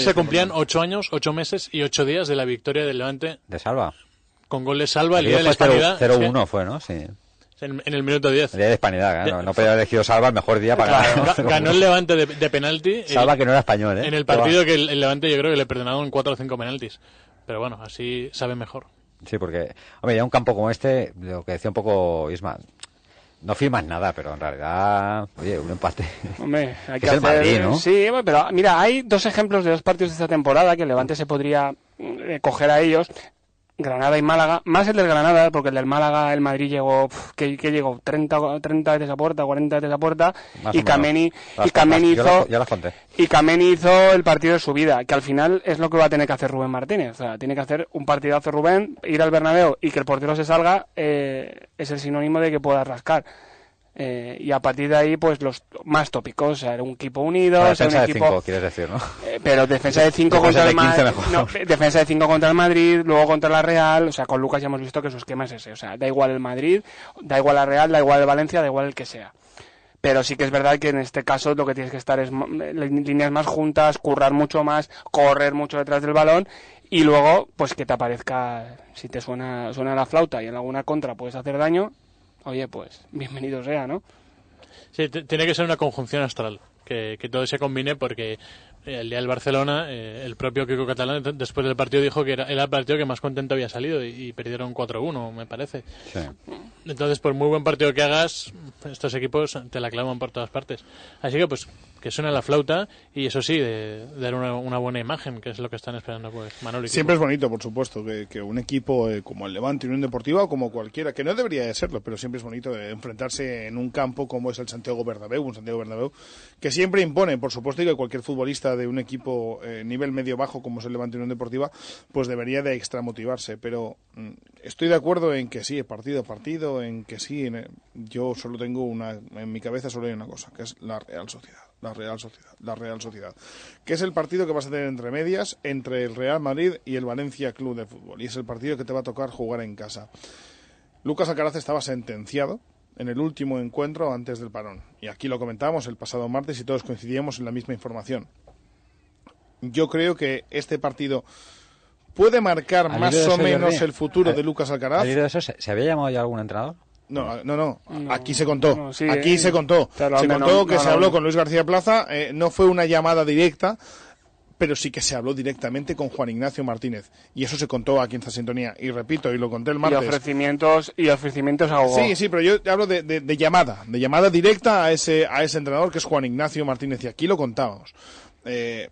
se cumplían ocho años, ocho meses y ocho días de la victoria del Levante De Salva. con gol de Salva el día de la hispanidad. 0-1 fue, ¿no? Sí. En, en el minuto 10. El día de hispanidad, ¿eh? no, no podía haber elegido Salva el mejor día para Claro, ganar. ga- ganó el Levante de, de penalti. eh, Salva que no era español, ¿eh? En el partido que el, el Levante yo creo que le perdonaron cuatro o cinco penaltis. Pero bueno, así sabe mejor. Sí, porque, hombre, ya un campo como este, lo que decía un poco Isma, no firmas nada, pero en realidad, oye, un empate. Hombre, hay *laughs* que es el hacer... Madrid, ¿no? Sí, pero mira, hay dos ejemplos de dos partidos de esta temporada que el Levante se podría eh, coger a ellos. Granada y Málaga, más el del Granada, porque el del Málaga, el Madrid llegó, que, que llegó 30, o- 30 veces a puerta, 40 veces a puerta, Más y. Kameni, y Kameni hizo, las- y Kameni hizo el partido de su vida, que al final es lo que va a tener que hacer Rubén Martínez. O sea, tiene que hacer un partidazo Rubén, ir al Bernabéu y que el portero se salga, eh, es el sinónimo de que pueda rascar. Eh, y a partir de ahí, pues los más tópicos, o sea, un equipo unido, un defensa de equipo... cinco, quieres decir, ¿no? Eh, pero defensa de 5 Defensa contra de el 15 Madrid, mejor. defensa de 5 contra el Madrid, luego contra la Real, o sea, con Lucas ya hemos visto que su esquema es ese, o sea, da igual el Madrid, da igual la Real, da igual el Valencia, da igual el que sea. Pero sí que es verdad que en este caso lo que tienes que estar es en líneas más juntas, currar mucho más, correr mucho detrás del balón y luego, pues que te aparezca, si te suena, suena la flauta y en alguna contra puedes hacer daño, oye, pues bienvenido sea, ¿no? Sí, tiene que ser una conjunción astral, que, que todo se combine porque el día del Barcelona, eh, el propio Kiko Catalán después del partido dijo que era, era el partido que más contento había salido y, y perdieron 4-1, me parece. Entonces, por muy buen partido que hagas, estos equipos te la clavan por todas partes. Así que, pues, que suene la flauta y eso sí, de, dar una, buena imagen, que es lo que están esperando pues Manolo. Siempre es bonito, por supuesto, que, un equipo eh, como el Levante, Unión Deportiva o como cualquiera, que no debería de serlo, pero siempre es bonito eh, enfrentarse en un campo como es el Santiago Bernabéu, un Santiago Bernabéu, que siempre impone, por supuesto, y que cualquier futbolista de un equipo eh, nivel medio-bajo como es el Levante Unión Deportiva, pues debería de extramotivarse. Pero mm, estoy de acuerdo en que sí, partido a partido, en que sí, en- yo solo tengo una, en mi cabeza solo hay una cosa, que es la Real Sociedad. La Real Sociedad, la Real Sociedad, que es el partido que vas a tener entre medias entre el Real Madrid y el Valencia Club de Fútbol, y es el partido que te va a tocar jugar en casa. Lucas Alcaraz estaba sentenciado en el último encuentro antes del parón, y aquí lo comentábamos el pasado martes y todos coincidíamos en la misma información. Yo creo que este partido puede marcar más o menos el futuro de Lucas Alcaraz. al hilo de eso, ¿se, se había llamado ya algún entrenador? No, no, no, Aquí se contó. no, sí, Aquí eh, se contó. claro, se contó no, que se habló con Luis García Plaza. eh, no fue una llamada directa, pero sí que se habló directamente con Juan Ignacio Martínez. Y eso se contó aquí en esta sintonía. Y repito, y lo conté el Y martes. ofrecimientos, y ofrecimientos a Hugo. Sí, sí, pero yo hablo de, de- de llamada, de llamada directa a ese, a ese entrenador que es Juan Ignacio Martínez. Y aquí lo contábamos. Eh,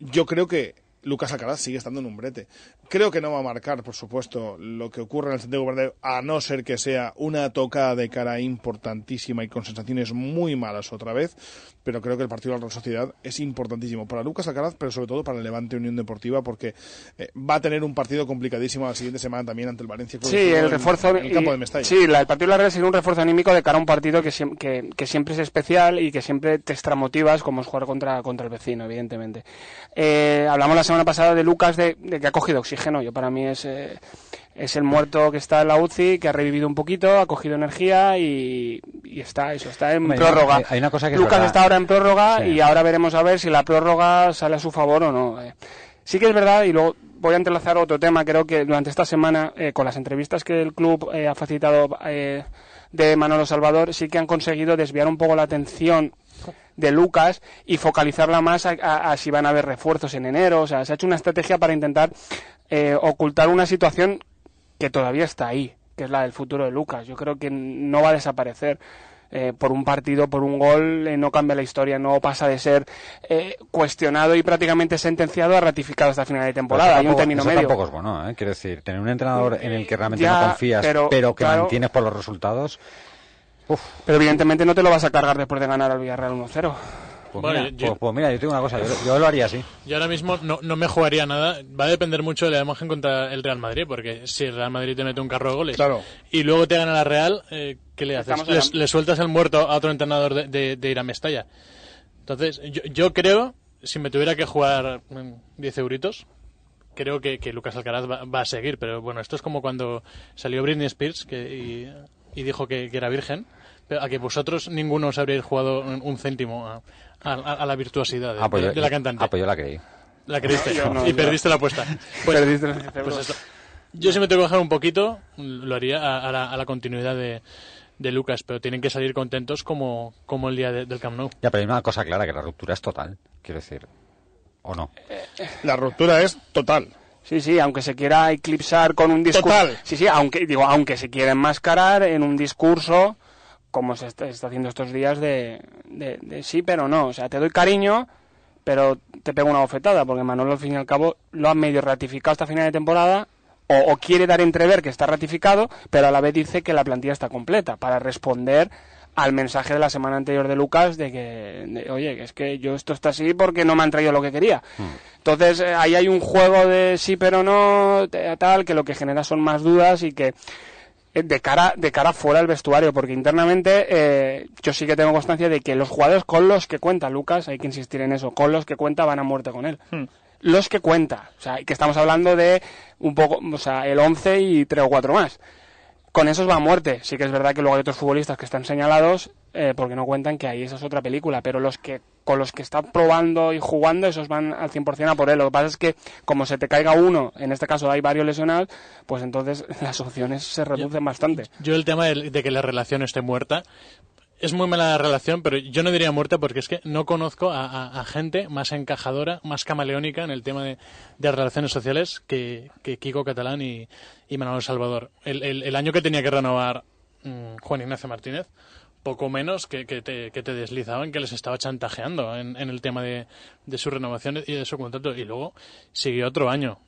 yo creo que Lucas Alcaraz sigue estando en un brete. Creo que no va a marcar, por supuesto, lo que ocurre en el Santiago Bernabéu, a no ser que sea una tocada de cara importantísima y con sensaciones muy malas otra vez. Pero creo que el partido de la Real Sociedad es importantísimo para Lucas Alcaraz, pero sobre todo para el Levante Unión Deportiva, porque eh, va a tener un partido complicadísimo la siguiente semana también ante el Valencia. Club Sí, el refuerzo. en el campo de Mestalla. Sí, la- el partido de la Real sería un refuerzo anímico de cara a un partido que, que, que siempre es especial y que siempre te extramotivas, como es jugar contra, contra el vecino, evidentemente. Eh, hablamos la semana pasada de Lucas de, de que ha cogido oxígeno. Yo para mí es. eh, es el muerto que está en la UCI, que ha revivido un poquito, ha cogido energía y, y está eso, está en Hombre, prórroga. hay- hay una cosa que Lucas está ahora en prórroga Sí. y ahora veremos a ver si la prórroga sale a su favor o no. eh. Sí que es verdad, y luego voy a entrelazar otro tema, creo que durante esta semana, eh, con las entrevistas que el club eh, ha facilitado eh, de Manolo Salvador, sí que han conseguido desviar un poco la atención de Lucas y focalizarla más a, a- a si van a haber refuerzos en enero. O sea, se ha hecho una estrategia para intentar eh, ocultar una situación que todavía está ahí, que es la del futuro de Lucas. Yo creo que no va a desaparecer. eh, por un partido, por un gol, eh, no cambia la historia, no pasa de ser eh, cuestionado y prácticamente sentenciado a ratificado hasta final de temporada. Hay un término eso medio. tampoco es bueno, ¿eh? Quiero decir, tener un entrenador en el que realmente Ya, no confías, pero, pero, que claro. mantienes por los resultados. Pero evidentemente no te lo vas a cargar después de ganar al Villarreal 1-0. Pues, Bueno, mira, yo- pues- pues mira, yo tengo una cosa, yo, yo lo haría así. Yo ahora mismo no, no me jugaría nada. Va a depender mucho de la imagen contra el Real Madrid, porque si el Real Madrid te mete un carro de goles Claro. y luego te gana la Real, eh, ¿qué le haces? Le, la- le sueltas el muerto a otro entrenador de, de- de ir a Mestalla. Entonces, yo, yo creo, si me tuviera que jugar mm, 10 euritos, creo que, que Lucas Alcaraz va, va a seguir. Pero bueno, esto es como cuando salió Britney Spears que, y, y dijo que, que era virgen. Pero a que vosotros ninguno os habríais jugado un, un céntimo a, a- a la virtuosidad de, Ah, pues de- yo- de la cantante. Ah, pues yo la creí. La creíste *laughs* Yo no, y yo- perdiste la apuesta. *laughs* Pues, Perdiste los 10 pues eso. Yo si me tengo que bajar un poquito, lo haría a, a la, a la continuidad de, de Lucas, pero tienen que salir contentos como, como el día de- del Camp Nou. Ya, pero hay una cosa clara, que la ruptura es total, quiero decir. ¿O no? La ruptura es total. Sí, sí, aunque se quiera eclipsar con un discurso. Total. Sí, sí, aunque, digo, aunque se quiera enmascarar en un discurso, como se está, está haciendo estos días, de, de, de sí, pero no. O sea, te doy cariño, pero te pego una bofetada, porque Manolo, al fin y al cabo, lo ha medio ratificado hasta final de temporada, o, o quiere dar entrever que está ratificado, pero a la vez dice que la plantilla está completa, para responder al mensaje de la semana anterior de Lucas de que, de, oye, que es que yo esto está así porque no me han traído lo que quería. Entonces, eh, ahí hay un juego de sí pero no, tal, que lo que genera son más dudas y que de cara de cara fuera del vestuario porque internamente eh, yo sí que tengo constancia de que los jugadores con los que cuenta Lucas hay que insistir en eso con los que cuenta van a muerte con él. Hmm. los que cuenta o sea que estamos hablando de un poco o sea el 11 y tres o cuatro más. Con esos va a muerte. Sí que es verdad que luego hay otros futbolistas que están señalados eh, porque no cuentan que ahí esa es otra película pero los que con los que está probando y jugando esos van al 100% a por él lo que pasa es que como se te caiga uno en este caso hay varios lesionados pues entonces *laughs* las opciones se reducen bastante Yo el tema de, de que la relación esté muerta, es muy mala la relación, pero yo no diría muerta porque es que no conozco a, a- a gente más encajadora, más camaleónica en el tema de, de relaciones sociales que, que Kiko Catalán y, y Manuel Salvador. El, el- el año que tenía que renovar mm, Juan Ignacio Martínez, poco menos que, que te, que te deslizaban que les estaba chantajeando en, en el tema de, de su renovación y de su contrato. Y luego siguió otro año.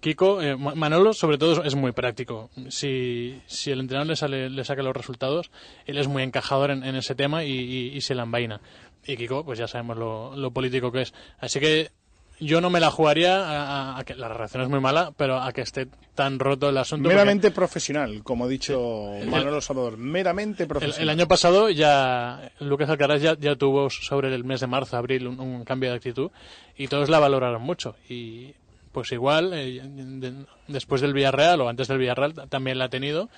Kiko, eh, Ma- Manolo sobre todo es muy práctico. Si, si el entrenador le, sale, le saca los resultados, él es muy encajador en, en ese tema y, y- y se la envaina. Y Kiko, pues ya sabemos lo, lo político que es. Así que yo no me la jugaría a, a- a que la relación es muy mala, pero a que esté tan roto el asunto. porque Meramente profesional, como ha dicho Manolo Salvador. Meramente profesional. el año pasado ya Lucas Alcaraz ya, ya tuvo sobre el mes de marzo, abril, un, un cambio de actitud y todos la valoraron mucho. Y pues igual, eh, de- después del Villarreal o antes del Villarreal ta- también la ha tenido.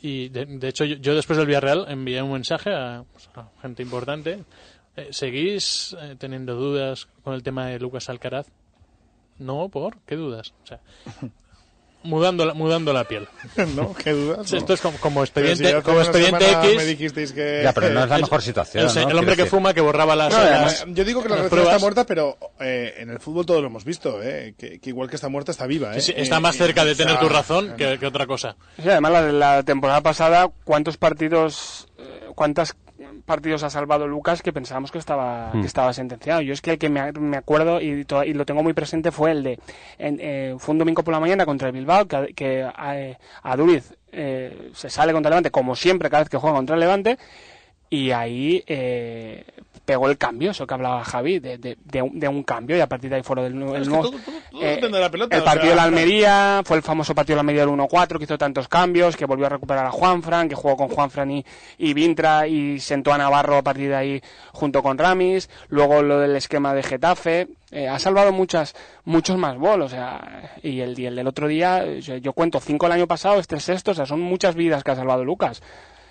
Y de, de hecho, yo, yo después del Villarreal envié un mensaje a, pues, a gente importante. Eh, ¿Seguís eh, teniendo dudas con el tema de Lucas Alcaraz? No, ¿por? ¿Qué dudas? O sea, *laughs* mudando la, mudando la piel. *laughs* ¿No? ¿Qué dudas? Esto es como, como expediente, si como expediente X. me dijisteis que- Ya, pero no es la El- mejor situación. ¿no? el hombre que decir. fuma, que borraba las. No, las- yo digo que la relación está muerta, pero eh, en el fútbol todos lo hemos visto, eh, que, que igual que está muerta está viva. Eh. Sí, sí, está Eh, más cerca de o tener sea, tu razón que, que otra cosa. Sí, además la, la temporada pasada, ¿cuántos partidos, cuántos partidos ha salvado Lucas que pensábamos que estaba, Hmm. que estaba sentenciado? Yo es que el que me, me acuerdo y, y lo tengo muy presente fue el de, en- eh, fue un domingo por la mañana contra el Bilbao, que, que eh, Aduriz eh, se sale contra el Levante, como siempre cada vez que juega contra el Levante, y ahí eh, pegó el cambio, eso que hablaba Javi, de, de, de un, de un cambio, y a partir de ahí fueron el, el todo- todo- todo eh, de la pelota, el o partido sea, de la Almería fue el famoso partido de la Almería del 1-4 que hizo tantos cambios, que volvió a recuperar a Juanfran, que jugó con Juanfran y, y Vintra y sentó a Navarro a partir de ahí junto con Ramis, luego lo del esquema de Getafe, eh, ha salvado muchas muchos más bolos, o sea, y el, y el del otro día, yo, yo cuento cinco el año pasado, este sexto, o sea, son muchas vidas que ha salvado Lucas.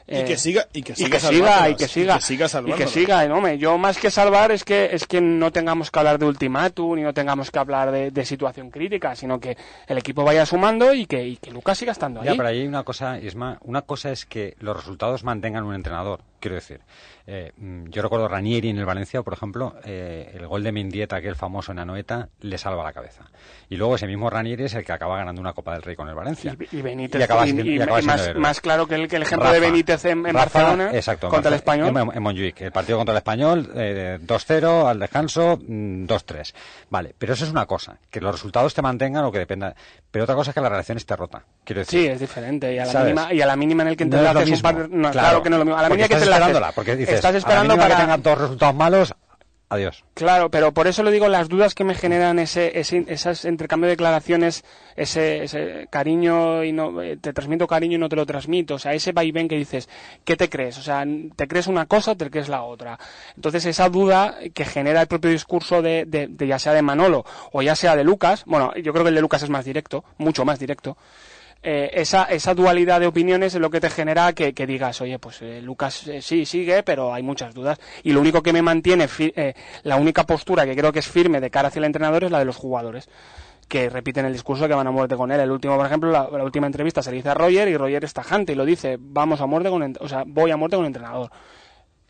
Y que siga- y que siga y que siga, y que y siga, que siga y que siga, y no, hombre, yo más que salvar es que es que no tengamos que hablar de ultimátum ni no tengamos que hablar de, de situación crítica, sino que el equipo vaya sumando y que, y que Lucas siga estando ahí. Ya, pero ahí hay una cosa, Isma, una cosa es que los resultados mantengan un entrenador. Quiero decir, eh, mm, yo recuerdo Ranieri en el Valencia, por ejemplo, eh, el gol de Mendieta, aquel famoso en Anoeta, le salva la cabeza. Y luego ese mismo Ranieri es el que acaba ganando una Copa del Rey con el Valencia. Y Benítez, Y acaba y- y- acaba más, claro que el, que el ejemplo Rafa, de Benítez en, en Rafa, Barcelona exacto, contra el español. En, en Montjuic. El partido contra el español, eh, 2-0 al descanso, mm, 2-3. Vale, pero eso es una cosa, que los resultados te mantengan o que dependa. Pero otra cosa es que la relación esté rota. Quiero decir. Sí, es diferente. Y a la, ¿Sabes? mínima, y a la mínima en el que No un par no, claro. que no es lo mismo. A la mínima que te esperándola, porque dices, estás a la esperando para que tengan dos resultados malos, adiós. Claro, pero por eso le digo las dudas que me generan ese, ese esas intercambio de declaraciones, ese, ese cariño y no eh, te transmito cariño y no te lo transmito, o sea, ese vaivén que dices, ¿qué te crees? O sea, ¿te crees una cosa o te crees la otra? Entonces esa duda que genera el propio discurso de, de- de ya sea de Manolo o ya sea de Lucas, bueno, yo creo que el de Lucas es más directo, mucho más directo. Eh, esa, esa dualidad de opiniones es lo que te genera que, digas, oye, pues eh, Lucas eh, sí sigue, pero hay muchas dudas. Y lo único que me mantiene, eh, la única postura que creo que es firme de cara hacia el entrenador es la de los jugadores que repiten el discurso que van a muerte con él. El último, por ejemplo, la, última entrevista se le dice a Roger y Roger es tajante y lo dice, vamos a muerte con, o sea, voy a muerte con el entrenador.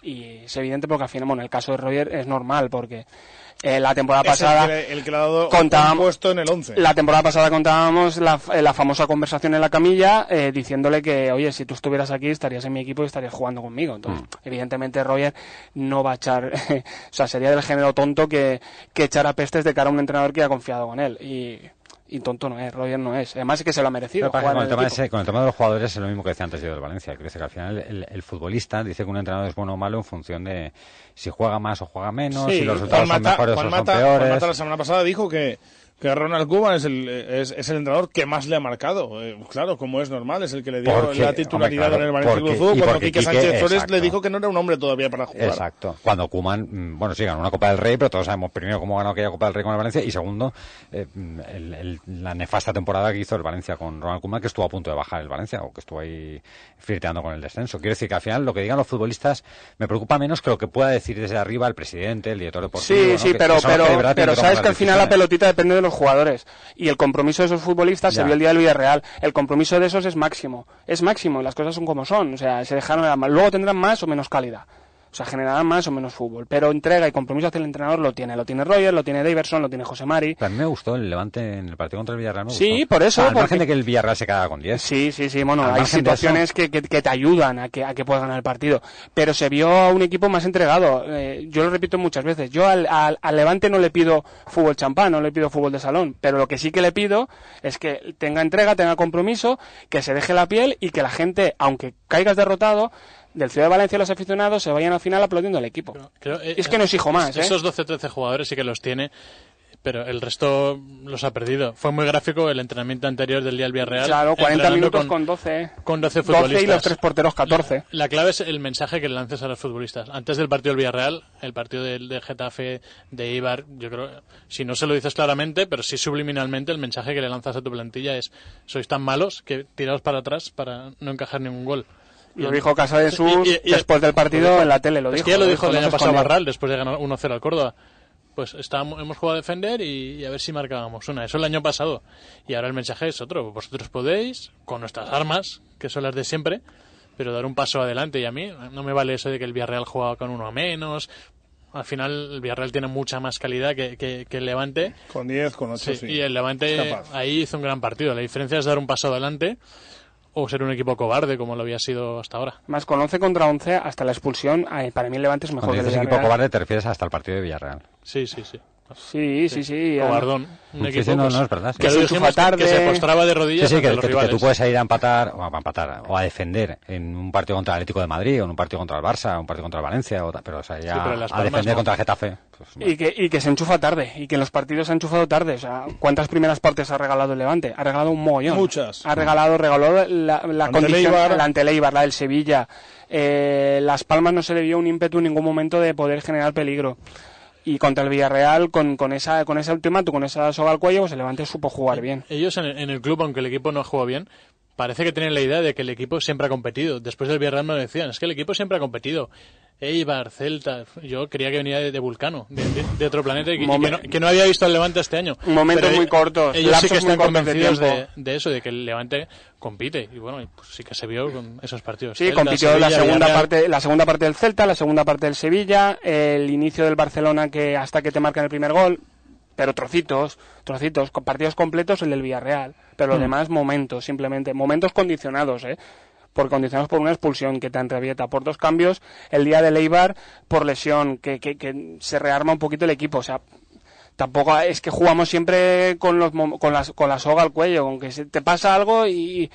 Y es evidente porque al final, bueno, el caso de Roger es normal porque eh, la temporada Es el pasada que- el que le ha dado contábamos- puesto en el 11. la temporada pasada contábamos la, eh, la famosa conversación en la camilla eh, diciéndole que, oye, si tú estuvieras aquí estarías en mi equipo y estarías jugando conmigo. Entonces, evidentemente, Roger no va a echar, *laughs* o sea, sería del género tonto que, que echara pestes de cara a un entrenador que ha confiado con él. Y, y tonto no es, Roger no es. Además, es que se lo ha merecido. Jugar con, el tema ese- con el tema de los jugadores es lo mismo que decía antes yo del Valencia. Que dice que al final el, el futbolista dice que un entrenador es bueno o malo en función de si juega más o juega menos, Sí, si los resultados Juan son Mata- mejores Juan o son Mata- peores. Juan Mata la semana pasada dijo que que Ronald Koeman es el, es, es el entrenador que más le ha marcado. Eh, claro, como es normal, es el que le dio Porque, la titularidad hombre, claro, en el Valencia porque- Club de Fútbol, y cuando Quique Quique, Sánchez Flores exacto. le dijo que no era un hombre todavía para jugar. Exacto. Cuando Kuman, mm, bueno, sí, ganó una Copa del Rey, pero todos sabemos primero cómo ganó aquella Copa del Rey con el Valencia y segundo, eh, mm, el- el- la nefasta temporada que hizo el Valencia con Ronald Koeman, que estuvo a punto de bajar el Valencia o que estuvo ahí flirteando con el descenso. Quiero decir que al final lo que digan los futbolistas me preocupa menos que lo que pueda decir desde arriba el presidente, el director deportivo. Sí, ¿no? sí, Que- pero, que pero, pero sabes que al final la pelotita depende de los jugadores. Y el compromiso de esos futbolistas se vio el día del Villarreal. El compromiso de esos es máximo. Es máximo, las cosas son como son. O sea, se dejaron Luego tendrán más o menos calidad. O sea, generarán más o menos fútbol. Pero entrega y compromiso hacia el entrenador lo tiene. Lo tiene Roger, lo tiene Daverson, lo tiene José Mari. A mí me gustó el Levante en el partido contra el Villarreal. me Sí, gustó. por eso, Al margen porque- de que el Villarreal se quedaba con 10. Sí, sí, sí. Bueno, Al hay situaciones que, que, que te ayudan a que, a que puedas ganar el partido. Pero se vio a un equipo más entregado. Eh, yo lo repito muchas veces. Yo al, al, al Levante no le pido fútbol champán, no le pido fútbol de salón. Pero lo que sí que le pido es que tenga entrega, tenga compromiso, que se deje la piel y que la gente, aunque caigas derrotado, del Ciudad de Valencia los aficionados se vayan al final aplaudiendo al equipo. Creo- eh, es que no exijo más, ¿eh? Esos 12-13 jugadores sí que los tiene, pero el resto los ha perdido. Fue muy gráfico el entrenamiento anterior del día del Villarreal. Claro, 40 entrenando minutos con, con 12. con 12 12 futbolistas. y los tres porteros 14. La, la clave es el mensaje que le lances a los futbolistas. Antes del partido del Villarreal, el partido del de Getafe, de Ibar, yo creo, si no se lo dices claramente, pero sí subliminalmente, el mensaje que le lanzas a tu plantilla es: sois tan malos que tiraos para atrás para no encajar ningún gol. Lo dijo Casa de Sus después del partido en la tele, lo es dijo. que ya lo lo dijo dijo, el año pasado. Barral, después de ganar 1-0 al Córdoba. Pues estábamos, hemos jugado a defender y, y a ver si marcábamos una. Eso el año pasado. Y ahora el mensaje es otro. Vosotros podéis, con nuestras armas, que son las de siempre, pero dar un paso adelante. Y a mí no me vale eso de que el Villarreal jugaba con uno a menos. Al final el Villarreal tiene mucha más calidad que, que- que el Levante. Con 10, con 8, sí. Y el Levante Es ahí hizo un gran partido. La diferencia es dar un paso adelante o ser un equipo cobarde como lo había sido hasta ahora. Más con 11 contra 11 hasta la expulsión, ay, para mí el Levante es mejor Cuando que el dices equipo cobarde te refieres hasta el partido de Villarreal. Sí, sí, sí. Sí, sí, sí. Cobardón. Un Sí, equipo sí, no, no, es verdad, sí. que, lo tarde. que se postraba de rodillas sí, que, los que- que tú puedes ir a empatar, o a empatar, o a defender en un partido contra el Atlético de Madrid, o en un partido contra el Barça, o un partido contra el Valencia, o pero o sea, ya pero a defender no. contra el Getafe. pues, Y que, y que se enchufa tarde, y que en los partidos se ha enchufado tarde. O sea, ¿cuántas primeras partes ha regalado el Levante? Ha regalado un mogollón. Muchas. Ha regalado, regaló la, la Ante condición, Eibar. la ante el Eibar, la del Sevilla. Eh, Las Palmas no se le dio un ímpetu en ningún momento de poder generar peligro. Y contra el Villarreal, con, con esa con ese ultimátum, con esa soga al cuello, pues el Levante supo jugar bien. Ellos en el, en el club, aunque el equipo no ha jugado bien, parece que tienen la idea de que el equipo siempre ha competido. Después del Villarreal me lo decían, es que el equipo siempre ha competido. Eibar, Celta, yo creía que venía de, de Vulcano, de, de- de otro planeta, y que, y que no, que no había visto al Levante este año. Momentos muy cortos, Ellos sí que muy están convencidos de, eso, de que el Levante compite. Y bueno, pues sí que se vio con esos partidos. Sí, Celta, compitió la segunda Villarreal. parte, la segunda parte del Celta, la segunda parte del Sevilla, el inicio del Barcelona que hasta que te marcan el primer gol, pero trocitos, trocitos, partidos completos el del Villarreal, pero los Mm. demás momentos, simplemente, momentos condicionados, ¿eh? Por condicionados por una expulsión que te entrevieta, por dos cambios, el día de Eibar por lesión, que, que, que se rearma un poquito el equipo, o sea, tampoco es que jugamos siempre con los con las con la soga al cuello, con que te pasa algo y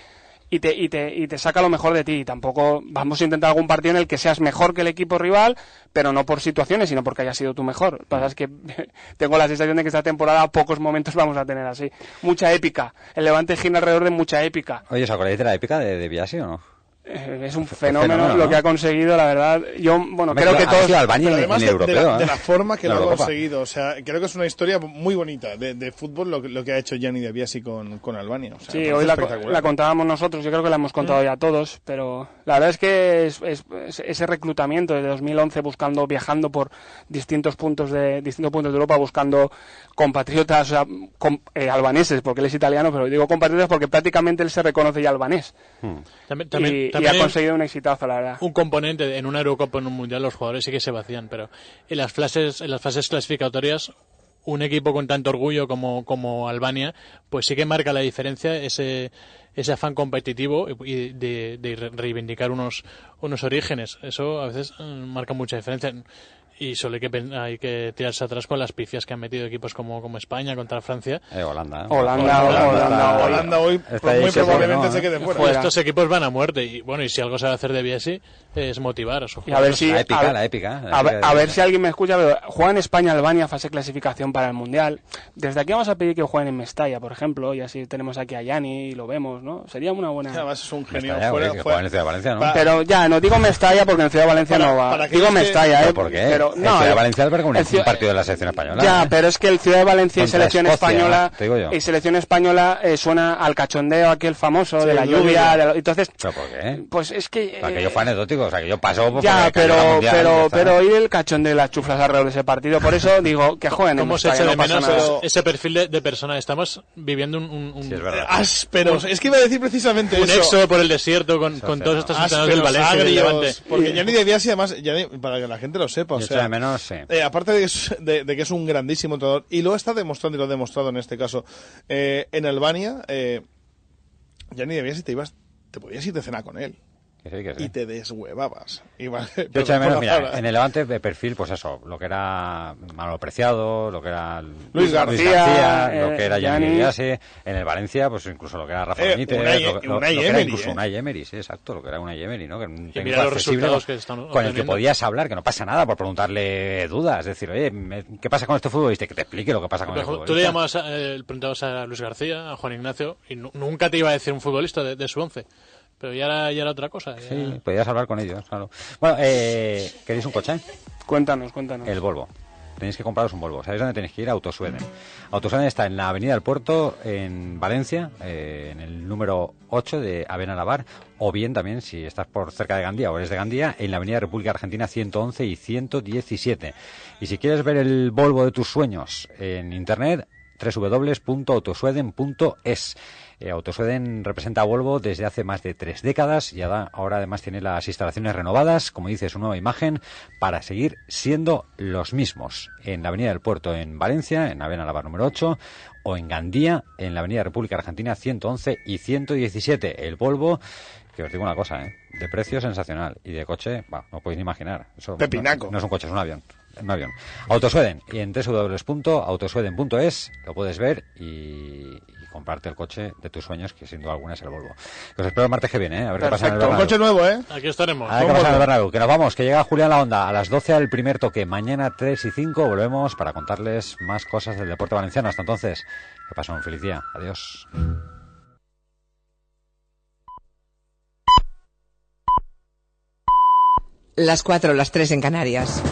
y te, y, te, y te saca lo mejor de ti. Tampoco vamos a intentar algún partido en el que seas mejor que el equipo rival, pero no por situaciones, sino porque hayas sido tú mejor. Lo que pasa es que *laughs* tengo la sensación de que esta temporada pocos momentos vamos a tener así. Mucha épica. El Levante gira alrededor de mucha épica. Oye, ¿os acordáis de la épica de, de Biasi o no? Eh, Es un fenómeno, fenómeno, lo ¿no? que ha conseguido, la verdad. Yo, bueno, creo que ha todos... en- en de, el de la, europeo, de la forma que La lo ha conseguido. O sea, creo que es una historia muy bonita de, de fútbol lo, que- lo que ha hecho Gianni De Biasi con, con Albania. O sea, me Sí, hoy la, la contábamos nosotros, yo creo que la hemos contado ya todos, pero la verdad es que es, es- es- ese reclutamiento desde 2011 buscando, viajando por distintos puntos de distintos puntos de Europa buscando compatriotas, o sea, com- eh, albaneses, porque él es italiano, pero digo compatriotas porque prácticamente él se reconoce ya albanés. También, también- y, y ha conseguido un exitazo, la verdad. un componente en una Eurocopa en un mundial los jugadores sí que se vacían pero en las fases en las fases clasificatorias un equipo con tanto orgullo como, como Albania pues sí que marca la diferencia ese ese afán competitivo y de, de re- reivindicar unos unos orígenes eso a veces eh, marca mucha diferencia y solo hay que, hay que tirarse atrás con las picias que han metido equipos como, como España contra Francia. Eh, Holanda. ¿eh? Holanda, Holanda, Holanda hoy Está ahí muy probablemente no, se quede fuera. Pues estos equipos van a muerte y bueno, y si algo se va a hacer de Bielsi es motivar a sus Y a ver jugadores. si. La épica, a ver, la épica, la a ver, épica a de- ver si alguien me escucha. Pero juegan España-Albania fase clasificación para el Mundial. Desde aquí vamos a pedir que jueguen en Mestalla, por ejemplo, y así tenemos aquí a Yani y lo vemos, ¿no? Sería una buena. Además es un genio. Mestalla, fuera- en Ciudad de Valencia, ¿no? Pero ya, no digo Mestalla porque en Ciudad de Valencia Para- no va. Digo Mestalla, ¿eh? ¿Pero por qué? Pero, el no, Ciudad de eh, Valencia alberga un, el un partido de la selección española. Ya, ¿eh? pero es que el Ciudad de Valencia y selección Escocia, española te digo yo. y selección española eh, suena al cachondeo aquel famoso Sí, de la el lluvia. de lo- entonces, ¿Pero por qué? pues es que O sea, que eh, yo fue anecdótico, o sea, que yo paso por ya, pero Mundial, pero pero oír el cachondeo de las chuflas alrededor de ese partido, por eso *laughs* digo que jueguen en ¿Cómo se Mestalla, echa de no pasa menos ese- perfil de, de persona? Estamos viviendo un, un, un, Sí, es verdad. Ásperos. Es que iba a decir precisamente un eso. éxodo por el desierto con, con todos estos entrenadores del Valencia y Levante. Porque de Biasi, además, Gianni- para que la gente lo sepa, o sea, de menos, sí. eh, aparte de que, es, de, de que es un grandísimo entrenador, y lo está demostrando y lo ha demostrado en este caso eh, en Albania, eh, Gianni de Biasi te ibas, te podías ir de cena con él. Que sí, que sí. Y te deshuevabas. Iba- Yo echo de menos, mira, en el Levante de perfil, pues eso, lo que era Manolo Preciado, lo que era Luis García, García, eh, lo que era Gianni en el Valencia, pues incluso lo que era Rafa Eh, Benítez, Unai- lo, lo- Unai lo que era Emery, incluso eh. Unai Emery, sí, exacto, lo que era Unai Emery, ¿no? Que era un técnico mira los accesible resultados con, que están con el que podías hablar, que no pasa nada por preguntarle dudas, es decir, oye, me- ¿qué pasa con este futbolista? Y que te explique lo que pasa con ejemplo, futbolista. tú le llamabas, eh, preguntabas a Luis García, a Juan Ignacio, y nu- nunca te iba a decir un futbolista de, de su once. Pero ya era, ya era otra cosa. ya- Sí, podías hablar con ellos, claro. Bueno, eh, ¿queréis un coche? Cuéntanos, cuéntanos. El Volvo. Tenéis que compraros un Volvo. ¿Sabéis dónde tenéis que ir? Autosueden. Autosueden está en la Avenida del Puerto, en Valencia, eh, en el número 8 de Avena Lavar, o bien también, si estás por cerca de Gandía o eres de Gandía, en la Avenida República Argentina 111 y 117. Y si quieres ver el Volvo de tus sueños en internet, www.autosueden.es. Eh, Autosueden representa a Volvo desde hace más de tres décadas y ahora además tiene las instalaciones renovadas, como dice su nueva imagen, para seguir siendo los mismos. En la Avenida del Puerto en Valencia, en Avena Lavar número 8, o en Gandía, en la Avenida República Argentina 111 y 117. El Volvo, que os digo una cosa, ¿eh? de precio sensacional y de coche, bah, no podéis ni imaginar. Eso Pepinaco. No, no es un coche, es un avión. Un avión. Autosueden. Y en www.autosueden.es lo puedes ver y, y comprarte el coche de tus sueños, que sin duda alguna es el Volvo. Que os espero el martes que viene, ¿eh? A ver qué pasa en el Perfecto, un Bernabéu. coche nuevo, ¿eh? Aquí estaremos. A ver qué pasa en el Bernabéu. Que nos vamos, que llega Julián La Onda a las 12 al primer toque. Mañana 3 y 5 volvemos para contarles más cosas del deporte valenciano. Hasta entonces, que pasen un feliz día. Adiós. Las cuatro, las tres en Canarias.